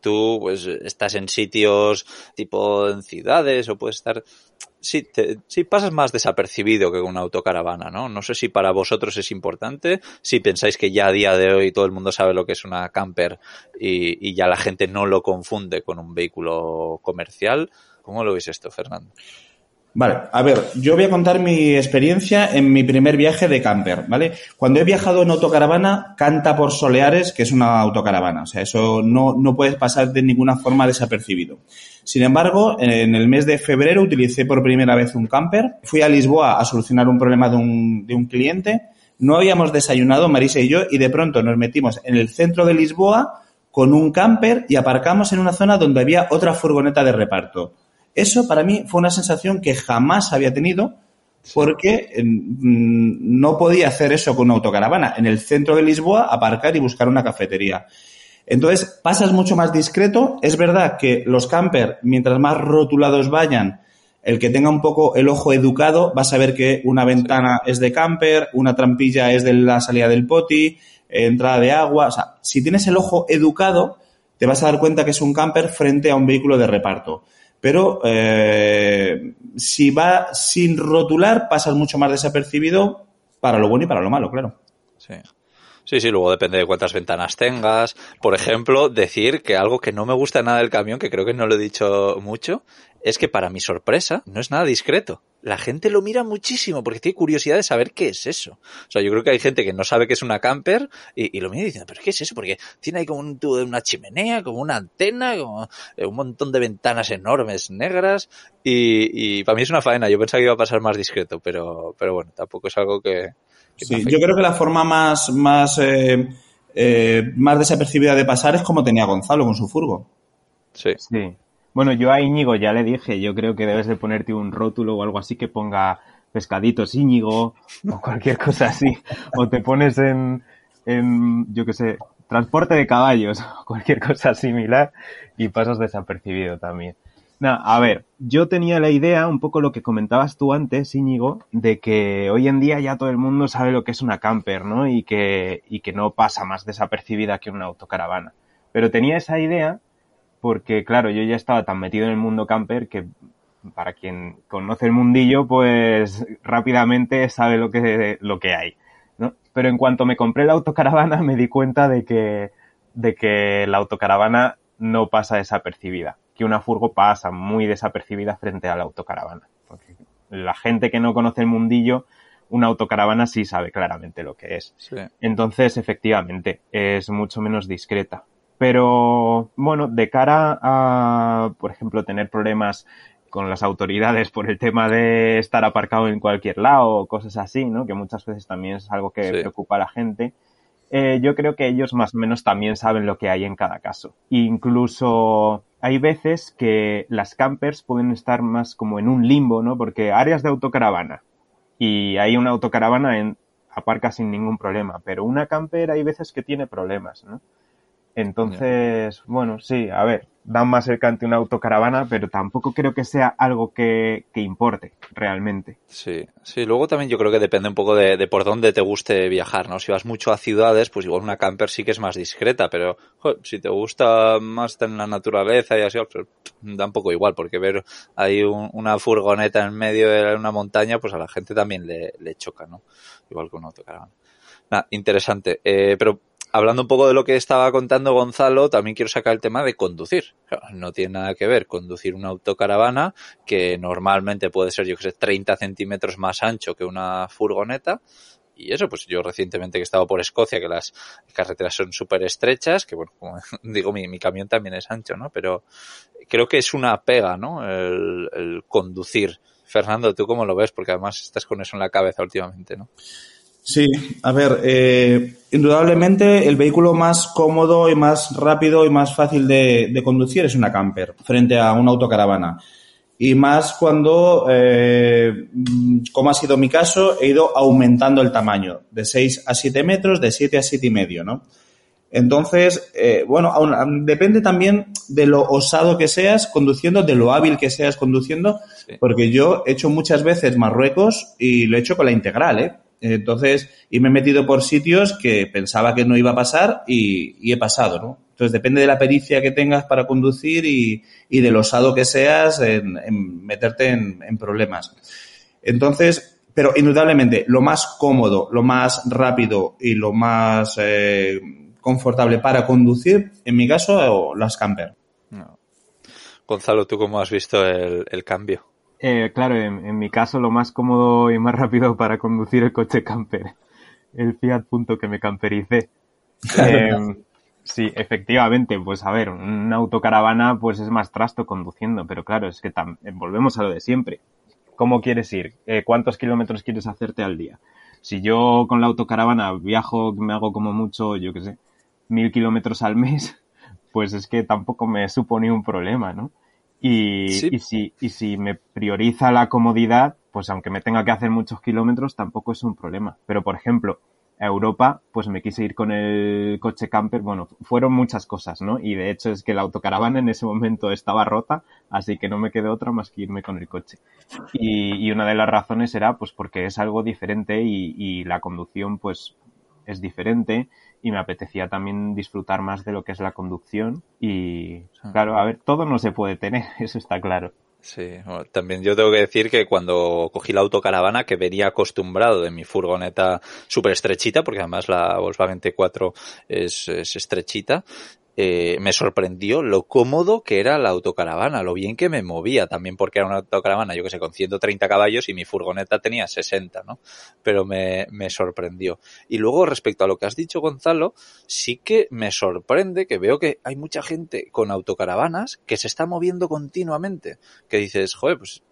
Tú, pues, estás en sitios tipo en ciudades o puedes estar sí, te, sí pasas más desapercibido que con una autocaravana, ¿no? No sé si para vosotros es importante, si pensáis que ya a día de hoy todo el mundo sabe lo que es una camper y, y ya la gente no lo confunde con un vehículo comercial. ¿Cómo lo veis esto, Fernando? Vale, a ver, yo voy a contar mi experiencia en mi primer viaje de camper, ¿vale? Cuando he viajado en autocaravana, canta por Soleares, que es una autocaravana, o sea, eso no, no puedes pasar de ninguna forma desapercibido. Sin embargo, en el mes de febrero utilicé por primera vez un camper, fui a Lisboa a solucionar un problema de un, de un cliente, no habíamos desayunado, Marisa y yo, y de pronto nos metimos en el centro de Lisboa con un camper y aparcamos en una zona donde había otra furgoneta de reparto eso para mí fue una sensación que jamás había tenido porque mm, no podía hacer eso con una autocaravana. En el centro de Lisboa, aparcar y buscar una cafetería. Entonces, pasas mucho más discreto. Es verdad que los camper, mientras más rotulados vayan, el que tenga un poco el ojo educado va a saber que una ventana es de camper, una trampilla es de la salida del poti, entrada de agua. O sea, si tienes el ojo educado, te vas a dar cuenta que es un camper frente a un vehículo de reparto pero eh, si va sin rotular, pasas mucho más desapercibido para lo bueno y para lo malo, claro. Sí. Sí, sí, luego depende de cuántas ventanas tengas. Por ejemplo, decir que algo que no me gusta nada del camión, que creo que no lo he dicho mucho, es que para mi sorpresa no es nada discreto. La gente lo mira muchísimo porque tiene curiosidad de saber qué es eso. O sea, yo creo que hay gente que no sabe qué es una camper y, y lo mira diciendo, pero ¿qué es eso? Porque tiene ahí como un tubo de una chimenea, como una antena, como eh, un montón de ventanas enormes negras y, y para mí es una faena. Yo pensaba que iba a pasar más discreto, pero, pero bueno, tampoco es algo que... que sí, yo creo que la forma más, más, eh, eh, más desapercibida de pasar es como tenía Gonzalo con su furgo. Sí. Sí. Bueno, yo a Íñigo ya le dije, yo creo que debes de ponerte un rótulo o algo así que ponga pescaditos Íñigo o cualquier cosa así. O te pones en, en yo qué sé, transporte de caballos o cualquier cosa similar y pasas desapercibido también. Nah, a ver, yo tenía la idea, un poco lo que comentabas tú antes, Íñigo, de que hoy en día ya todo el mundo sabe lo que es una camper, ¿no? Y que, y que no pasa más desapercibida que una autocaravana. Pero tenía esa idea porque claro, yo ya estaba tan metido en el mundo camper que para quien conoce el mundillo, pues rápidamente sabe lo que, lo que hay. ¿no? Pero en cuanto me compré la autocaravana me di cuenta de que, de que la autocaravana no pasa desapercibida, que una furgo pasa muy desapercibida frente a la autocaravana. Porque la gente que no conoce el mundillo, una autocaravana sí sabe claramente lo que es. Sí. Entonces, efectivamente, es mucho menos discreta. Pero, bueno, de cara a, por ejemplo, tener problemas con las autoridades por el tema de estar aparcado en cualquier lado o cosas así, ¿no? Que muchas veces también es algo que Sí. preocupa a la gente. Eh, yo creo que ellos más o menos también saben lo que hay en cada caso. Incluso hay veces que las campers pueden estar más como en un limbo, ¿no? Porque áreas de autocaravana y hay una autocaravana en aparca sin ningún problema, pero una camper hay veces que tiene problemas, ¿no? Entonces, bueno, sí, a ver, dan más el cante una autocaravana, pero tampoco creo que sea algo que, que importe realmente. Sí, sí, luego también yo creo que depende un poco de, de por dónde te guste viajar, ¿no? Si vas mucho a ciudades, pues igual una camper sí que es más discreta, pero si te gusta más estar en la naturaleza y así, pues, da un poco igual, porque ver ahí un- una furgoneta en medio de una montaña, pues a la gente también le, le choca, ¿no? Igual que una autocaravana. Nada, interesante. Eh, pero hablando un poco de lo que estaba contando Gonzalo, también quiero sacar el tema de conducir. No tiene nada que ver conducir una autocaravana, que normalmente puede ser, yo que sé, 30 centímetros más ancho que una furgoneta. Y eso, pues yo recientemente que he estado por Escocia, que las carreteras son súper estrechas, que bueno, como digo, mi, mi camión también es ancho, ¿no? Pero creo que es una pega, ¿no? El, el conducir. Fernando, ¿tú cómo lo ves? Porque además estás con eso en la cabeza últimamente, ¿no? Sí, a ver, eh, indudablemente el vehículo más cómodo y más rápido y más fácil de, de conducir es una camper frente a una autocaravana. Y más cuando, eh, como ha sido mi caso, he ido aumentando el tamaño de 6 a 7 metros, de 7 a 7 y medio, ¿no? Entonces, eh, bueno, aún, depende también de lo osado que seas conduciendo, de lo hábil que seas conduciendo, sí. porque yo he hecho muchas veces Marruecos y lo he hecho con la integral, ¿eh? Entonces, y me he metido por sitios que pensaba que no iba a pasar y, he pasado, ¿no? Entonces, depende de la pericia que tengas para conducir y, y de lo osado que seas en, meterte en, problemas. Entonces, pero indudablemente, lo más cómodo, lo más rápido y lo más eh, confortable para conducir, en mi caso, las camper. Gonzalo, ¿tú cómo has visto el cambio? Eh, claro, en, en, mi caso lo más cómodo y más rápido para conducir el coche camper. El Fiat Punto que me campericé. eh, sí, efectivamente, pues a ver, una autocaravana pues es más trasto conduciendo, pero claro, es que volvemos a lo de siempre. ¿Cómo quieres ir? Eh, ¿Cuántos kilómetros quieres hacerte al día? Si yo con la autocaravana viajo, me hago como mucho, yo qué sé, mil kilómetros al mes, pues es que tampoco me supone un problema, ¿no? Y, sí. y, si, y si me prioriza la comodidad, pues aunque me tenga que hacer muchos kilómetros, tampoco es un problema. Pero, por ejemplo, a Europa, pues me quise ir con el coche camper. Bueno, fueron muchas cosas, ¿no? Y de hecho es que la autocaravana en ese momento estaba rota, así que no me quedó otra más que irme con el coche. Y, y una de las razones era, pues porque es algo diferente y, y la conducción, pues es diferente y me apetecía también disfrutar más de lo que es la conducción y claro, a ver, todo no se puede tener, eso está claro. Sí, bueno, también yo tengo que decir que cuando cogí la autocaravana, que venía acostumbrado de mi furgoneta súper estrechita, porque además la Volkswagen T4 es, es estrechita, eh, me sorprendió lo cómodo que era la autocaravana, lo bien que me movía, también porque era una autocaravana, yo que sé, con 130 caballos y mi furgoneta tenía 60, ¿no? Pero me, me sorprendió. Y luego, respecto a lo que has dicho, Gonzalo, sí que me sorprende que veo que hay mucha gente con autocaravanas que se está moviendo continuamente, que dices, joder, pues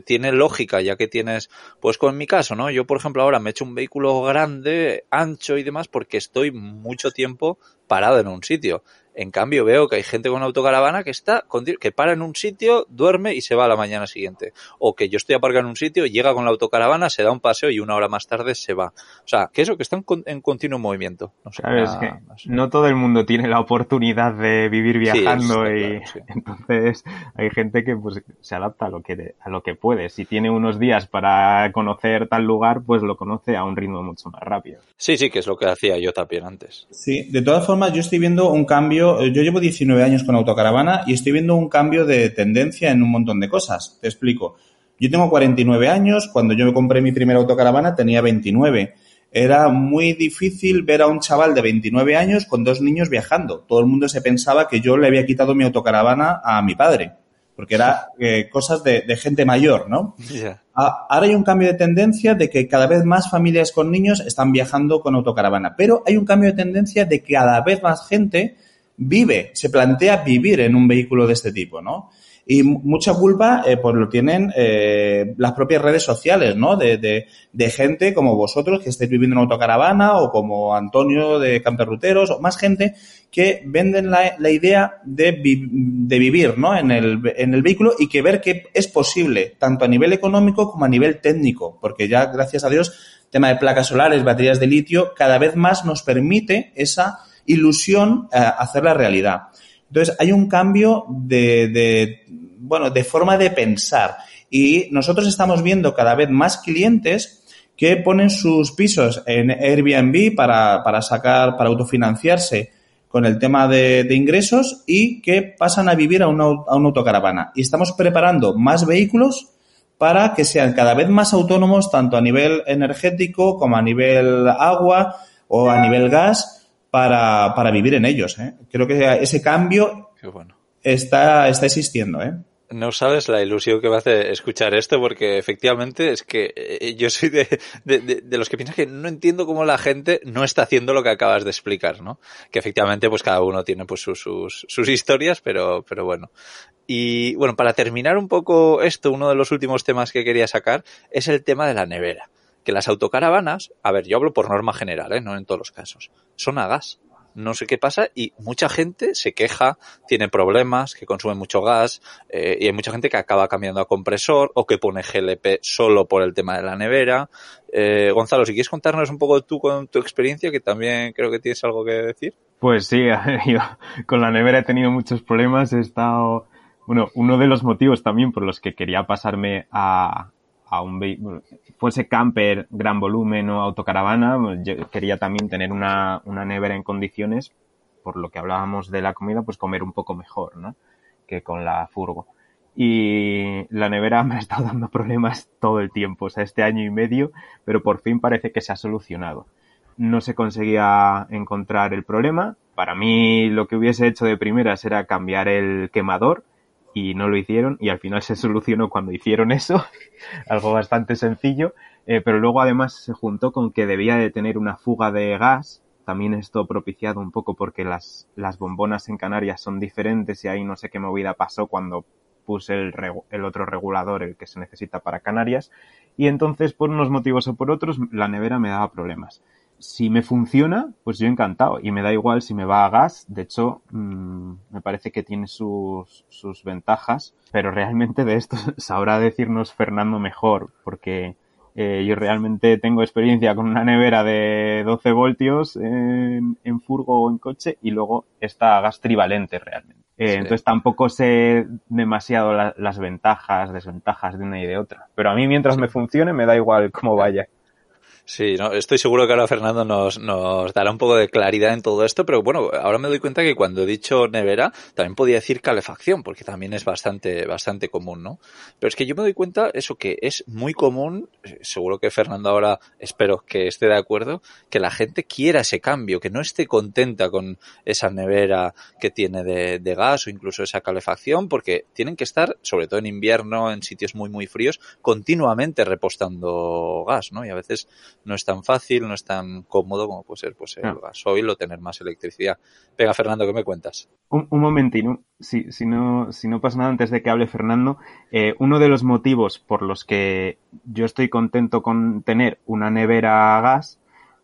tiene lógica, ya que tienes, pues con mi caso, ¿no? Yo, por ejemplo, ahora me he hecho un vehículo grande, ancho y demás, porque estoy mucho tiempo parado en un sitio. En cambio, veo que hay gente con autocaravana que está, que para en un sitio, duerme y se va a la mañana siguiente. O que yo estoy aparcado en un sitio, llega con la autocaravana, se da un paseo y una hora más tarde se va. O sea, que eso, que está en, en continuo movimiento. No sé, claro, es que no todo el mundo tiene la oportunidad de vivir viajando sí, y claro, sí. entonces hay gente que pues se adapta a lo que, a lo que puede. Si tiene unos días para conocer tal lugar, pues lo conoce a un ritmo mucho más rápido. Sí, sí, que es lo que hacía yo también antes. Sí, de todas formas, yo estoy viendo un cambio yo llevo 19 años con autocaravana y estoy viendo un cambio de tendencia en un montón de cosas. Te explico. Yo tengo 49 años, cuando yo me compré mi primera autocaravana tenía 29. Era muy difícil ver a un chaval de 29 años con dos niños viajando. Todo el mundo se pensaba que yo le había quitado mi autocaravana a mi padre, porque era eh, cosas de, de, gente mayor, ¿no? Yeah. Ahora hay un cambio de tendencia de que cada vez más familias con niños están viajando con autocaravana, pero hay un cambio de tendencia de que cada vez más gente vive, se plantea vivir en un vehículo de este tipo, ¿no? Y mucha culpa, eh, pues lo tienen eh, las propias redes sociales, ¿no? De, de, gente como vosotros que estáis viviendo en autocaravana o como Antonio de Camperruteros o más gente que venden la, la idea de, de, vivir, ¿no? En el, en el vehículo y que ver que es posible, tanto a nivel económico como a nivel técnico, porque ya, gracias a Dios, tema de placas solares, baterías de litio, cada vez más nos permite esa ilusión eh, hacerla realidad. Entonces, hay un cambio de, de, bueno, de forma de pensar y nosotros estamos viendo cada vez más clientes que ponen sus pisos en Airbnb para, para sacar, para autofinanciarse con el tema de, ingresos y que pasan a vivir a una autocaravana. Y estamos preparando más vehículos para que sean cada vez más autónomos tanto a nivel energético como a nivel agua o a nivel gas para, para vivir en ellos. ¿eh? Creo que ese cambio bueno. está, está existiendo. ¿eh? No sabes la ilusión que me hace escuchar esto porque efectivamente es que eh, yo soy de, de, de, de, los que piensan que no entiendo cómo la gente no está haciendo lo que acabas de explicar, ¿no? Que efectivamente pues cada uno tiene pues sus, sus, sus historias, pero, pero bueno. Y bueno, para terminar un poco esto, uno de los últimos temas que quería sacar es el tema de la nevera que las autocaravanas, a ver, yo hablo por norma general, ¿eh? no en todos los casos, son a gas no sé qué pasa y mucha gente se queja, tiene problemas, que consume mucho gas eh, y hay mucha gente que acaba cambiando a compresor o que pone GLP solo por el tema de la nevera. Eh, Gonzalo, si quieres contarnos un poco tú con tu experiencia, que también creo que tienes algo que decir. Pues sí, yo con la nevera he tenido muchos problemas, he estado... Bueno, uno de los motivos también por los que quería pasarme a, a un fuese camper, gran volumen o autocaravana, yo quería también tener una, una nevera en condiciones, por lo que hablábamos de la comida, pues comer un poco mejor, ¿no? Que con la furgo. Y la nevera me ha estado dando problemas todo el tiempo, o sea, este año y medio, pero por fin parece que se ha solucionado. No se conseguía encontrar el problema. Para mí lo que hubiese hecho de primeras era cambiar el quemador, y no lo hicieron y al final se solucionó cuando hicieron eso, algo bastante sencillo, eh, pero luego además se juntó con que debía de tener una fuga de gas, también esto propiciado un poco porque las, las bombonas en Canarias son diferentes y ahí no sé qué movida pasó cuando puse el, el otro regulador, el que se necesita para Canarias, y entonces por unos motivos o por otros la nevera me daba problemas si me funciona, pues yo encantado. Y me da igual si me va a gas. De hecho, mmm, me parece que tiene sus, sus ventajas. Pero realmente de esto sabrá decirnos Fernando mejor. Porque eh, yo realmente tengo experiencia con una nevera de 12 voltios en, en furgo o en coche. Y luego está gas trivalente realmente. Eh, sí. Entonces tampoco sé demasiado la, las ventajas, desventajas de una y de otra. Pero a mí mientras me funcione me da igual cómo vaya. Sí, no, estoy seguro que ahora Fernando nos, nos dará un poco de claridad en todo esto, pero bueno, ahora me doy cuenta que cuando he dicho nevera, también podía decir calefacción, porque también es bastante, bastante común, ¿no? Pero es que yo me doy cuenta, eso que es muy común, seguro que Fernando ahora espero que esté de acuerdo, que la gente quiera ese cambio, que no esté contenta con esa nevera que tiene de, de gas o incluso esa calefacción, porque tienen que estar, sobre todo en invierno, en sitios muy, muy fríos, continuamente repostando gas, ¿no? Y a veces no es tan fácil, no es tan cómodo como puede ser pues, el no. gasoil o tener más electricidad. Venga, Fernando, ¿qué me cuentas? Un, un momentino, si, si, no, si no pasa nada antes de que hable Fernando, eh, uno de los motivos por los que yo estoy contento con tener una nevera a gas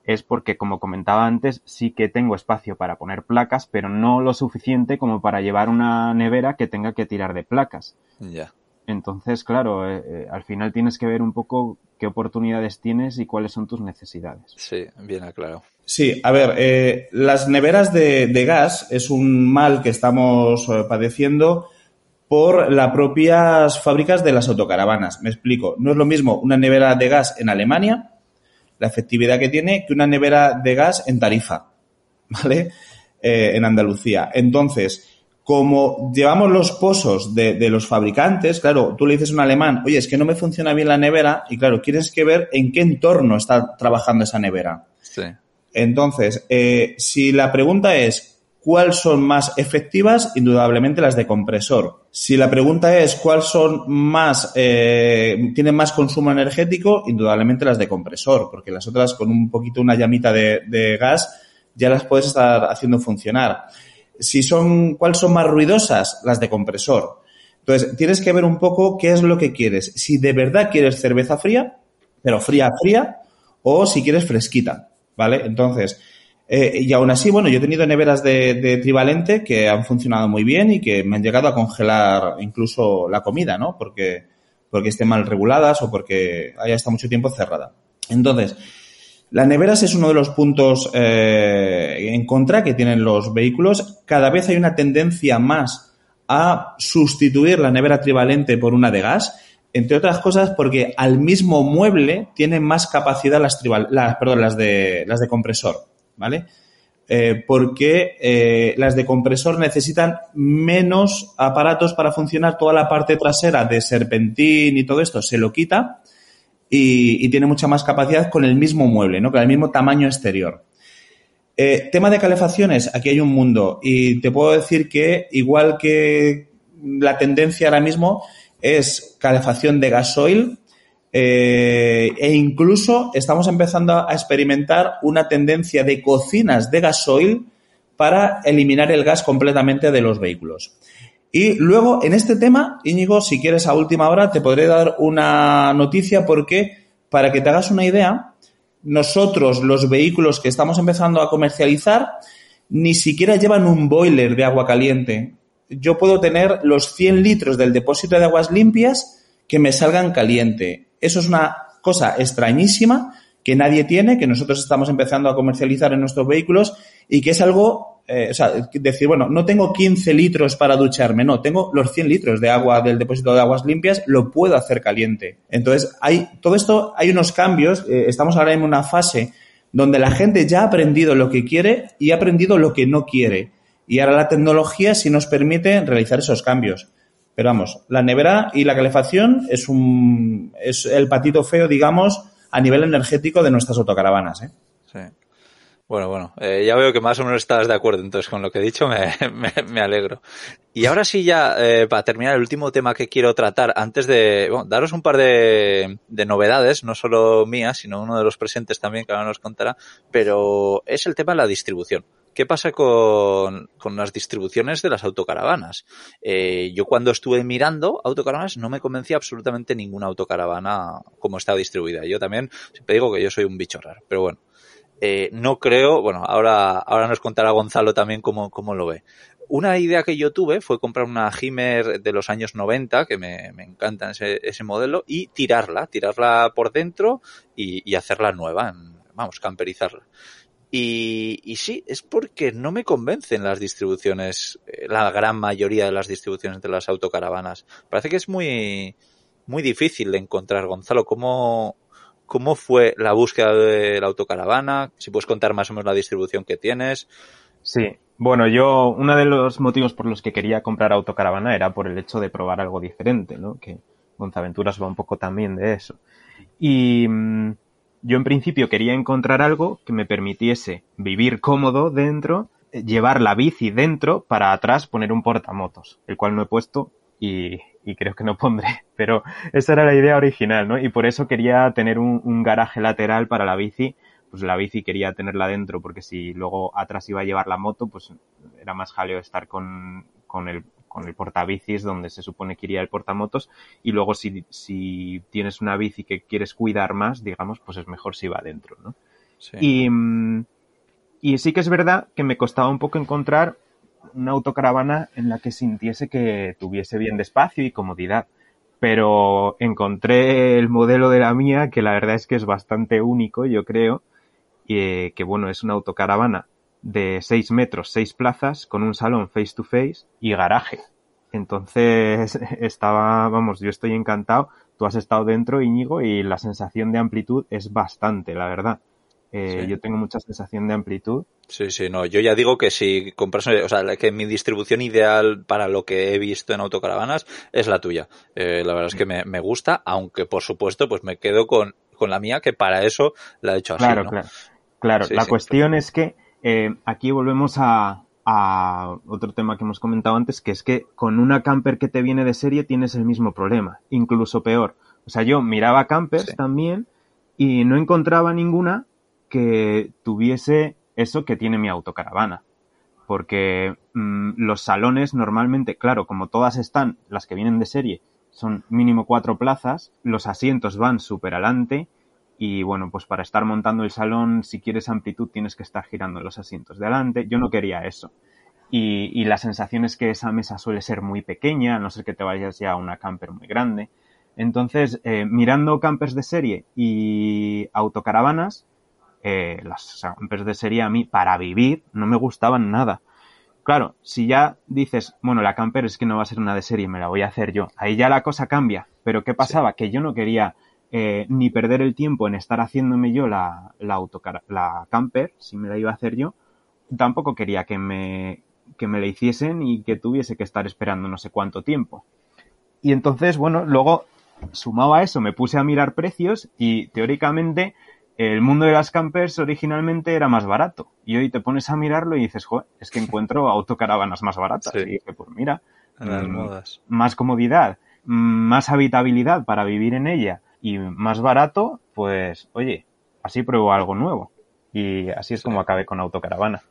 es porque, como comentaba antes, sí que tengo espacio para poner placas, pero no lo suficiente como para llevar una nevera que tenga que tirar de placas. Ya. Entonces, claro, eh, eh, al final tienes que ver un poco qué oportunidades tienes y cuáles son tus necesidades. Sí, bien aclarado. Sí, a ver, eh, las neveras de, de, gas es un mal que estamos eh, padeciendo por las propias fábricas de las autocaravanas. Me explico, no es lo mismo una nevera de gas en Alemania, la efectividad que tiene, que una nevera de gas en Tarifa, ¿vale? Eh, en Andalucía. Entonces, como llevamos los pozos de, de, los fabricantes, claro, tú le dices a un alemán, oye, es que no me funciona bien la nevera, y claro, tienes que ver en qué entorno está trabajando esa nevera. Sí. Entonces, eh, si la pregunta es cuáles son más efectivas, indudablemente las de compresor. Si la pregunta es cuáles son más, eh, tienen más consumo energético, indudablemente las de compresor, porque las otras con un poquito una llamita de, de gas ya las puedes estar haciendo funcionar si son, ¿cuáles son más ruidosas? Las de compresor. Entonces, tienes que ver un poco qué es lo que quieres. Si de verdad quieres cerveza fría, pero fría, fría, o si quieres fresquita, ¿vale? Entonces, eh, y aún así, bueno, yo he tenido neveras de, de, trivalente que han funcionado muy bien y que me han llegado a congelar incluso la comida, ¿no? Porque, porque estén mal reguladas o porque haya estado mucho tiempo cerrada. Entonces, las neveras es uno de los puntos eh, en contra que tienen los vehículos. Cada vez hay una tendencia más a sustituir la nevera trivalente por una de gas, entre otras cosas porque al mismo mueble tienen más capacidad las, tribal, las, perdón, las, de, las de compresor, ¿vale? Eh, porque eh, las de compresor necesitan menos aparatos para funcionar. Toda la parte trasera de serpentín y todo esto se lo quita y, tiene mucha más capacidad con el mismo mueble, ¿no? Con el mismo tamaño exterior. Eh, tema de calefacciones, aquí hay un mundo y te puedo decir que igual que la tendencia ahora mismo es calefacción de gasoil eh, e incluso estamos empezando a experimentar una tendencia de cocinas de gasoil para eliminar el gas completamente de los vehículos. Y luego, en este tema, Íñigo, si quieres a última hora, te podré dar una noticia porque para que te hagas una idea, nosotros los vehículos que estamos empezando a comercializar ni siquiera llevan un boiler de agua caliente. Yo puedo tener los 100 litros del depósito de aguas limpias que me salgan caliente. Eso es una cosa extrañísima que nadie tiene, que nosotros estamos empezando a comercializar en nuestros vehículos y que es algo, eh, o sea, decir, bueno, no tengo 15 litros para ducharme, no, tengo los 100 litros de agua del depósito de aguas limpias, lo puedo hacer caliente. Entonces, hay, todo esto, hay unos cambios, eh, estamos ahora en una fase donde la gente ya ha aprendido lo que quiere y ha aprendido lo que no quiere. Y ahora la tecnología sí nos permite realizar esos cambios. Pero vamos, la nevera y la calefacción es un, es el patito feo, digamos, a nivel energético de nuestras autocaravanas. ¿eh? Sí. Bueno, bueno, eh, ya veo que más o menos estás de acuerdo, entonces con lo que he dicho me, me, me alegro. Y ahora sí ya, eh, para terminar, el último tema que quiero tratar, antes de bueno, daros un par de, de, novedades, no solo mías, sino uno de los presentes también, que ahora nos contará, pero es el tema de la distribución. ¿Qué pasa con, con, las distribuciones de las autocaravanas? Eh, yo cuando estuve mirando autocaravanas no me convencía absolutamente ninguna autocaravana como está distribuida. Yo también siempre digo que yo soy un bicho raro, pero bueno. Eh, no creo, bueno, ahora, ahora nos contará Gonzalo también cómo, cómo lo ve. Una idea que yo tuve fue comprar una Himmer de los años 90, que me, me encanta ese, ese, modelo, y tirarla, tirarla por dentro y, y hacerla nueva, vamos, camperizarla. Y, y, sí, es porque no me convencen las distribuciones, eh, la gran mayoría de las distribuciones de las autocaravanas. Parece que es muy, muy difícil de encontrar. Gonzalo, ¿cómo, cómo fue la búsqueda de la autocaravana? Si puedes contar más o menos la distribución que tienes. Sí, bueno, yo, uno de los motivos por los que quería comprar autocaravana era por el hecho de probar algo diferente, ¿no? Que Gonzaventuras va un poco también de eso. Y, yo en principio quería encontrar algo que me permitiese vivir cómodo dentro, llevar la bici dentro para atrás poner un portamotos, el cual no he puesto y, y creo que no pondré, pero esa era la idea original, ¿no? Y por eso quería tener un, un, garaje lateral para la bici, pues la bici quería tenerla dentro porque si luego atrás iba a llevar la moto, pues era más jaleo estar con, con el con el portabicis donde se supone que iría el portamotos y luego si, si tienes una bici que quieres cuidar más, digamos, pues es mejor si va dentro, ¿no? Sí. Y, y sí que es verdad que me costaba un poco encontrar una autocaravana en la que sintiese que tuviese bien de espacio y comodidad. Pero encontré el modelo de la mía, que la verdad es que es bastante único, yo creo, y que bueno, es una autocaravana de 6 metros, 6 plazas, con un salón face to face y garaje. Entonces estaba, vamos, yo estoy encantado. Tú has estado dentro, Íñigo, y la sensación de amplitud es bastante, la verdad. Eh, sí. Yo tengo mucha sensación de amplitud. Sí, sí, no. Yo ya digo que si compras, o sea, que mi distribución ideal para lo que he visto en autocaravanas es la tuya. Eh, la verdad es que me, me, gusta, aunque por supuesto, pues me quedo con, con la mía, que para eso la he hecho así. Claro, ¿no? claro. Claro, sí, la sí, cuestión es que eh, aquí volvemos a, a, otro tema que hemos comentado antes, que es que con una camper que te viene de serie tienes el mismo problema, incluso peor. O sea, yo miraba campers sí. también y no encontraba ninguna que tuviese eso que tiene mi autocaravana. Porque mmm, los salones normalmente, claro, como todas están, las que vienen de serie, son mínimo cuatro plazas, los asientos van súper adelante y bueno, pues para estar montando el salón, si quieres amplitud, tienes que estar girando los asientos de adelante. Yo no quería eso. Y, y, la sensación es que esa mesa suele ser muy pequeña, a no ser que te vayas ya a una camper muy grande. Entonces, eh, mirando campers de serie y autocaravanas, eh, las campers de serie a mí, para vivir, no me gustaban nada. Claro, si ya dices, bueno, la camper es que no va a ser una de serie, me la voy a hacer yo, ahí ya la cosa cambia. Pero ¿qué pasaba? Sí. Que yo no quería eh, ni perder el tiempo en estar haciéndome yo la, la, autocar la camper, si me la iba a hacer yo, tampoco quería que me, que me la hiciesen y que tuviese que estar esperando no sé cuánto tiempo. Y entonces, bueno, luego, sumado a eso, me puse a mirar precios y teóricamente el mundo de las campers originalmente era más barato. Y hoy te pones a mirarlo y dices, joder, es que encuentro autocaravanas más baratas. Sí. Y dije, pues mira, mmm, más comodidad, más habitabilidad para vivir en ella y más barato, pues oye, así pruebo algo nuevo. Y así es sí. como acabé con autocaravana.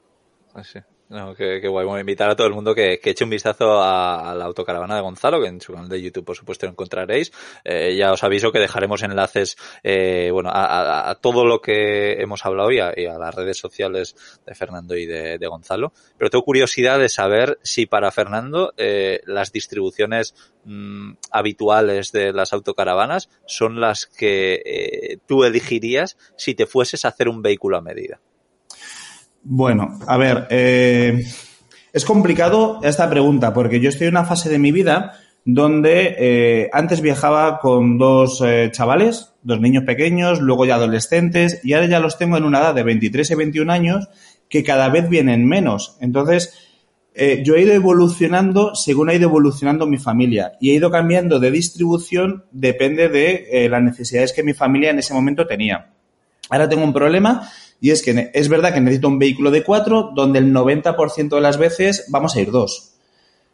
Sí. No, que, guay. Bueno, invitar a todo el mundo que, eche un vistazo a, la autocaravana de Gonzalo, que en su canal de YouTube, por supuesto, lo encontraréis. Eh, ya os aviso que dejaremos enlaces, eh, bueno, a, todo lo que hemos hablado y a, las redes sociales de Fernando y de, Gonzalo. Pero tengo curiosidad de saber si para Fernando eh, las distribuciones mm, habituales de las autocaravanas son las que tú elegirías si te fueses a hacer un vehículo a medida. Bueno, a ver, eh, es complicado esta pregunta porque yo estoy en una fase de mi vida donde eh, antes viajaba con dos eh, chavales, dos niños pequeños, luego ya adolescentes, y ahora ya los tengo en una edad de 23 y 21 años que cada vez vienen menos. Entonces, yo he ido evolucionando según ha ido evolucionando mi familia y he ido cambiando de distribución, depende de las necesidades que mi familia en ese momento tenía. Ahora tengo un problema y es que es verdad que necesito un vehículo de cuatro donde el 90% de las veces vamos a ir dos.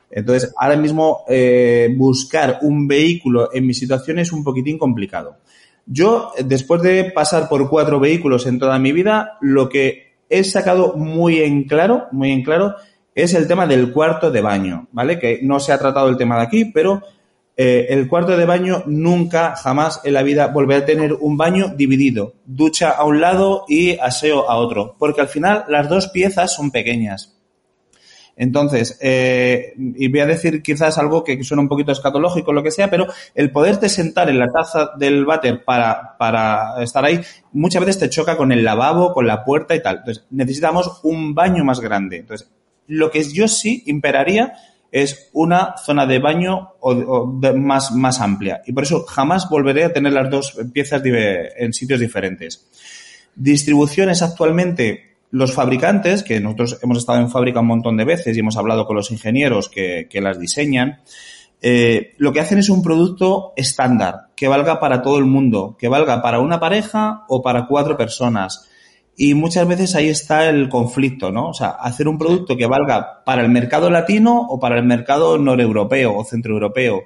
Entonces, ahora mismo eh, buscar un vehículo en mi situación es un poquitín complicado. Yo, después de pasar por cuatro vehículos en toda mi vida, lo que he sacado muy en claro, muy en claro, es el tema del cuarto de baño, ¿vale? Que no se ha tratado el tema de aquí, pero eh, el cuarto de baño nunca, jamás en la vida volverá a tener un baño dividido, ducha a un lado y aseo a otro, porque al final las dos piezas son pequeñas. Entonces, eh, y voy a decir quizás algo que suena un poquito escatológico, lo que sea, pero el poderte sentar en la taza del váter para, para estar ahí, muchas veces te choca con el lavabo, con la puerta y tal. Entonces, necesitamos un baño más grande. Entonces, lo que yo sí imperaría es una zona de baño o, más, más amplia. Y por eso jamás volveré a tener las dos piezas en sitios diferentes. Distribuciones actualmente, los fabricantes, que nosotros hemos estado en fábrica un montón de veces y hemos hablado con los ingenieros que, las diseñan, eh, lo que hacen es un producto estándar, que valga para todo el mundo, que valga para una pareja o para cuatro personas y muchas veces ahí está el conflicto, ¿no? O sea, hacer un producto que valga para el mercado latino o para el mercado noreuropeo o centroeuropeo.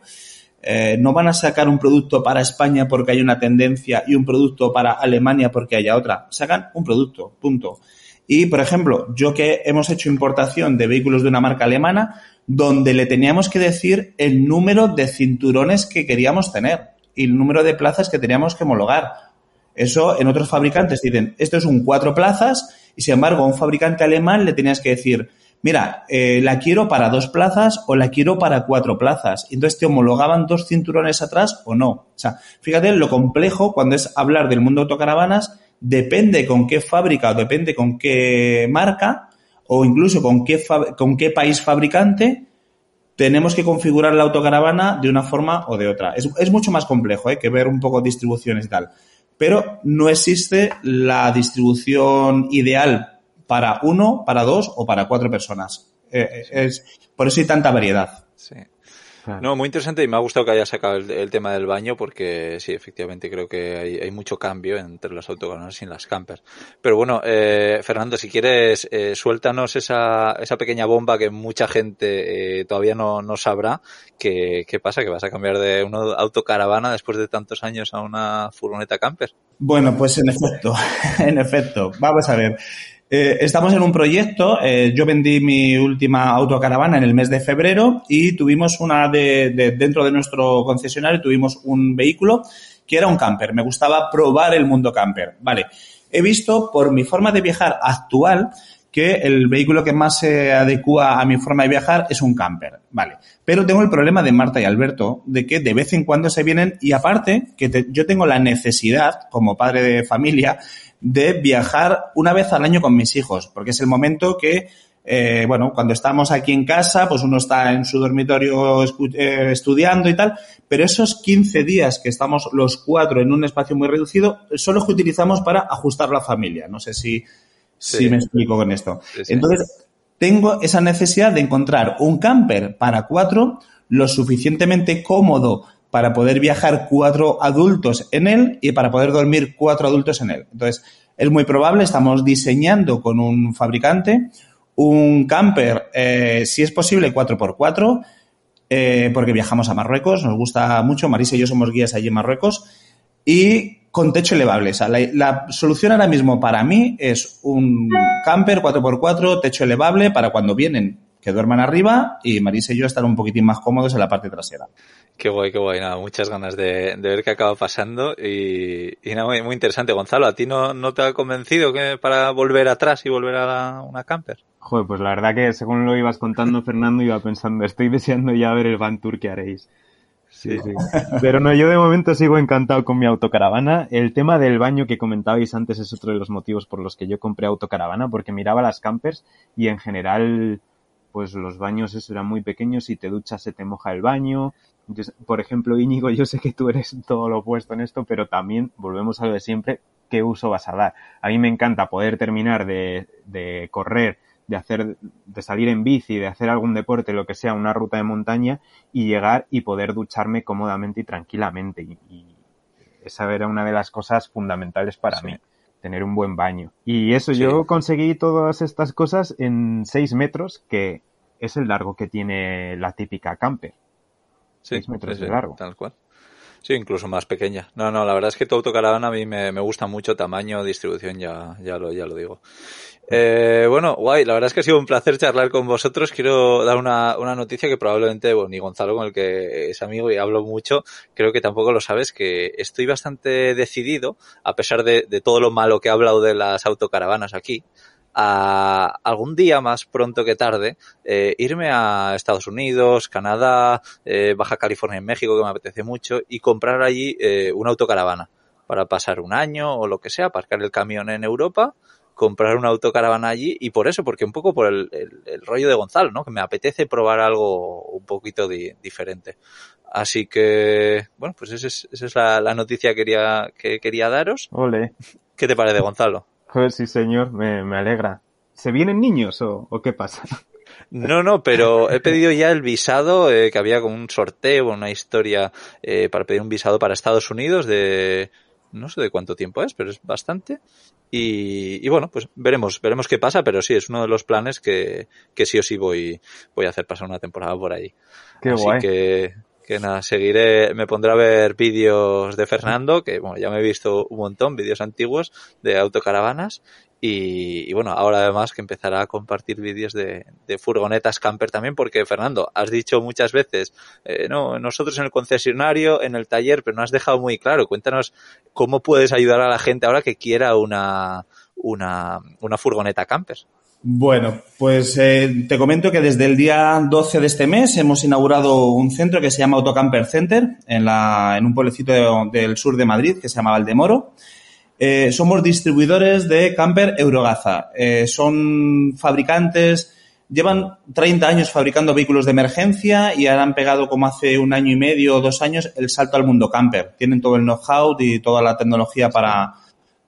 Eh, no van a sacar un producto para España porque hay una tendencia y un producto para Alemania porque haya otra. Sacan un producto, punto. Y, por ejemplo, yo que hemos hecho importación de vehículos de una marca alemana, donde le teníamos que decir el número de cinturones que queríamos tener y el número de plazas que teníamos que homologar eso en otros fabricantes dicen, esto es un cuatro plazas y sin embargo a un fabricante alemán le tenías que decir, mira, eh, la quiero para dos plazas o la quiero para cuatro plazas. Y entonces te homologaban dos cinturones atrás o no. O sea, fíjate lo complejo cuando es hablar del mundo de autocaravanas, depende con qué fábrica o depende con qué marca o incluso con qué, con qué país fabricante tenemos que configurar la autocaravana de una forma o de otra. Es, es mucho más complejo ¿eh? que ver un poco distribuciones y tal pero no existe la distribución ideal para uno, para dos o para cuatro personas. Eh, eh, es, por eso hay tanta variedad. No, muy interesante y me ha gustado que haya sacado el, tema del baño porque sí, efectivamente creo que hay, mucho cambio entre los autocaravanas y las campers. Pero bueno, eh, Fernando, si quieres, eh, suéltanos esa, esa pequeña bomba que mucha gente eh, todavía no, no sabrá. ¿Qué, ¿Qué pasa? ¿Que vas a cambiar de una autocaravana después de tantos años a una furgoneta camper? Bueno, pues en efecto, en efecto. Vamos a ver. Eh, estamos en un proyecto. Eh, yo vendí mi última autocaravana en el mes de febrero y tuvimos una de, de, dentro de nuestro concesionario tuvimos un vehículo que era un camper. Me gustaba probar el mundo camper. Vale. He visto por mi forma de viajar actual que el vehículo que más se adecua a mi forma de viajar es un camper. Vale. Pero tengo el problema de Marta y Alberto de que de vez en cuando se vienen y aparte que yo tengo la necesidad como padre de familia de viajar una vez al año con mis hijos, porque es el momento que, eh, bueno, cuando estamos aquí en casa, pues uno está en su dormitorio eh, estudiando y tal, pero esos 15 días que estamos los cuatro en un espacio muy reducido, son los que utilizamos para ajustar la familia. No sé si, si me explico con esto. Entonces, tengo esa necesidad de encontrar un camper para cuatro lo suficientemente cómodo para poder viajar cuatro adultos en él y para poder dormir cuatro adultos en él. Entonces, es muy probable, estamos diseñando con un fabricante un camper, eh, si es posible, 4x4, eh, porque viajamos a Marruecos, nos gusta mucho, Marisa y yo somos guías allí en Marruecos, y con techo elevable. La, la, solución ahora mismo para mí es un camper 4x4, techo elevable, para cuando vienen que duerman arriba y Marisa y yo estar un poquitín más cómodos en la parte trasera. Qué guay, qué guay. Nada, muchas ganas de, de ver qué acaba pasando y, y nada, muy, muy, interesante. Gonzalo, ¿a ti no, no te ha convencido que para volver atrás y volver a la, una camper? Joder, pues la verdad que según lo ibas contando, Fernando, iba pensando, estoy deseando ya ver el van tour que haréis. Sí, sí. Pero no, yo de momento sigo encantado con mi autocaravana. El tema del baño que comentabais antes es otro de los motivos por los que yo compré autocaravana, porque miraba las campers y en general, pues los baños eso eran muy pequeños y te duchas se te moja el baño. Por ejemplo, Íñigo, yo sé que tú eres todo lo opuesto en esto, pero también volvemos a lo de siempre, ¿qué uso vas a dar? A mí me encanta poder terminar de, de correr de hacer, de salir en bici, de hacer algún deporte, lo que sea, una ruta de montaña y llegar y poder ducharme cómodamente y tranquilamente. Y, y esa era una de las cosas fundamentales para sí. mí, tener un buen baño. Y eso, sí. yo conseguí todas estas cosas en 6 metros, que es el largo que tiene la típica camper. 6 sí, metros de largo. Tal cual. Sí, incluso más pequeña. No, no, la verdad es que tu autocaravana a mí me, me gusta mucho, tamaño, distribución, ya, ya, lo, ya lo digo. Eh, bueno, guay, la verdad es que ha sido un placer charlar con vosotros. Quiero dar una, una noticia que probablemente, bueno, ni Gonzalo, con el que es amigo y hablo mucho, creo que tampoco lo sabes, que estoy bastante decidido, a pesar de, todo lo malo que he hablado de las autocaravanas aquí, a algún día más pronto que tarde eh, irme a Estados Unidos, Canadá, eh, Baja California en México, que me apetece mucho, y comprar allí eh, una autocaravana para pasar un año o lo que sea, aparcar el camión en Europa, comprar una autocaravana allí y por eso, porque un poco por el, el, el rollo de Gonzalo, ¿no? Que me apetece probar algo un poquito di, diferente. Así que, bueno, pues esa es, esa es la, la, noticia que quería, que quería daros. Ole. ¿Qué te parece, Gonzalo? Joder, sí, señor, me, me alegra. ¿Se vienen niños o, o, qué pasa? No, no, pero he pedido ya el visado, eh, que había como un sorteo, una historia eh, para pedir un visado para Estados Unidos de, no sé de cuánto tiempo es, pero es bastante. Y, y, bueno, pues veremos, veremos qué pasa, pero sí, es uno de los planes que, que sí o sí voy, voy a hacer pasar una temporada por ahí. Qué Así guay. que, que nada, seguiré, me pondré a ver vídeos de Fernando, que bueno, ya me he visto un montón, vídeos antiguos de autocaravanas, y, bueno, ahora además que empezará a compartir vídeos de, furgonetas camper también, porque Fernando, has dicho muchas veces, eh, no, nosotros en el concesionario, en el taller, pero no has dejado muy claro. Cuéntanos cómo puedes ayudar a la gente ahora que quiera una, una, una furgoneta camper. Bueno, pues eh, te comento que desde el día 12 de este mes hemos inaugurado un centro que se llama Autocamper Center en, la, en un pueblecito de, del sur de Madrid que se llama Valdemoro. Eh, somos distribuidores de camper Eurogaza. Eh, son fabricantes, llevan 30 años fabricando vehículos de emergencia y ahora han pegado como hace un año y medio o dos años el salto al mundo camper. Tienen todo el know-how y toda la tecnología para,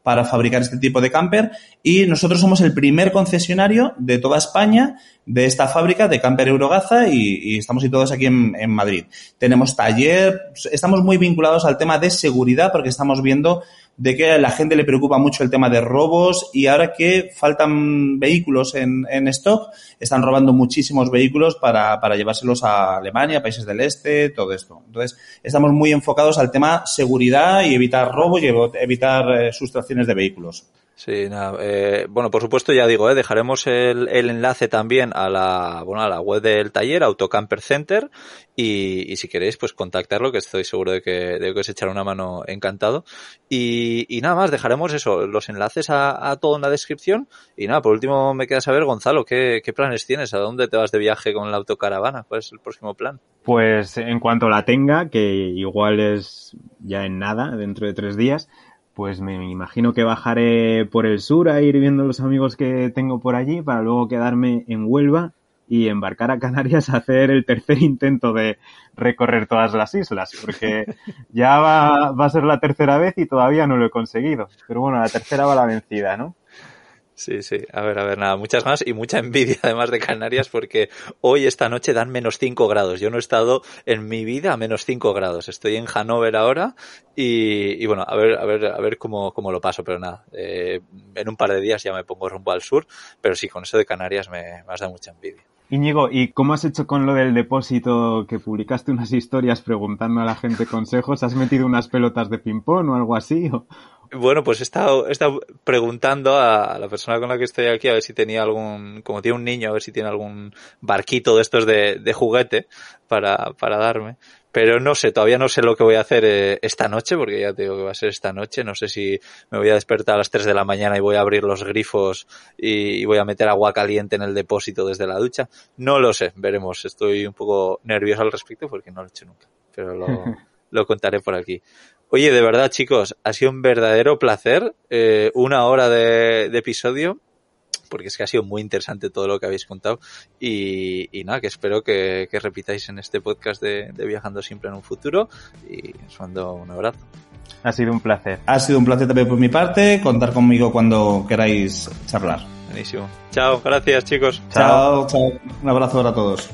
para fabricar este tipo de camper y nosotros somos el primer concesionario de toda España de esta fábrica de camper Eurogaza y, y estamos todos aquí en, Madrid. Tenemos taller, estamos muy vinculados al tema de seguridad porque estamos viendo de que a la gente le preocupa mucho el tema de robos y ahora que faltan vehículos en, en stock, están robando muchísimos vehículos para, para, llevárselos a Alemania, países del este, todo esto. Entonces, estamos muy enfocados al tema seguridad y evitar robos y evitar eh, sustracciones de vehículos. Sí, nada, eh, bueno, por supuesto, ya digo, eh, dejaremos el, el, enlace también a la, bueno, a la web del taller, Autocamper Center, y, y, si queréis, pues contactarlo, que estoy seguro de que, de que os echará una mano encantado. Y, y nada más, dejaremos eso, los enlaces a, a, todo en la descripción. Y nada, por último me queda saber, Gonzalo, ¿qué, ¿qué planes tienes? ¿A dónde te vas de viaje con la autocaravana? ¿Cuál es el próximo plan? Pues en cuanto la tenga, que igual es ya en nada, dentro de tres días, pues me imagino que bajaré por el sur a ir viendo los amigos que tengo por allí para luego quedarme en Huelva y embarcar a Canarias a hacer el tercer intento de recorrer todas las islas, porque ya va, va a ser la tercera vez y todavía no lo he conseguido. Pero bueno, la tercera va la vencida, ¿no? Sí, sí. A ver, a ver, nada, muchas más y mucha envidia además de Canarias porque hoy, esta noche, dan menos 5 grados. Yo no he estado en mi vida a menos 5 grados. Estoy en Hanover ahora y, y, bueno, a ver, a ver, a ver cómo, cómo lo paso, pero nada. Eh, en un par de días ya me pongo rumbo al sur, pero sí, con eso de Canarias me, me has dado mucha envidia. Íñigo, ¿y cómo has hecho con lo del depósito que publicaste unas historias preguntando a la gente consejos? ¿Has metido unas pelotas de ping-pong o algo así? Bueno, pues he estado, he estado preguntando a la persona con la que estoy aquí a ver si tenía algún, como tiene un niño, a ver si tiene algún barquito de estos de, de juguete para, para darme. Pero no sé, todavía no sé lo que voy a hacer eh, esta noche, porque ya te digo que va a ser esta noche. No sé si me voy a despertar a las 3 de la mañana y voy a abrir los grifos y, y voy a meter agua caliente en el depósito desde la ducha. No lo sé, veremos. Estoy un poco nervioso al respecto porque no lo he hecho nunca. Pero lo, lo contaré por aquí. Oye, de verdad, chicos, ha sido un verdadero placer. Eh, una hora de, de, episodio. Porque es que ha sido muy interesante todo lo que habéis contado. Y, y nada, que espero que, que, repitáis en este podcast de, de, Viajando Siempre en un futuro. Y os mando un abrazo. Ha sido un placer. Ha sido un placer también por mi parte. Contar conmigo cuando queráis charlar. Buenísimo. Chao, gracias chicos. Chao, chao. Un abrazo para todos.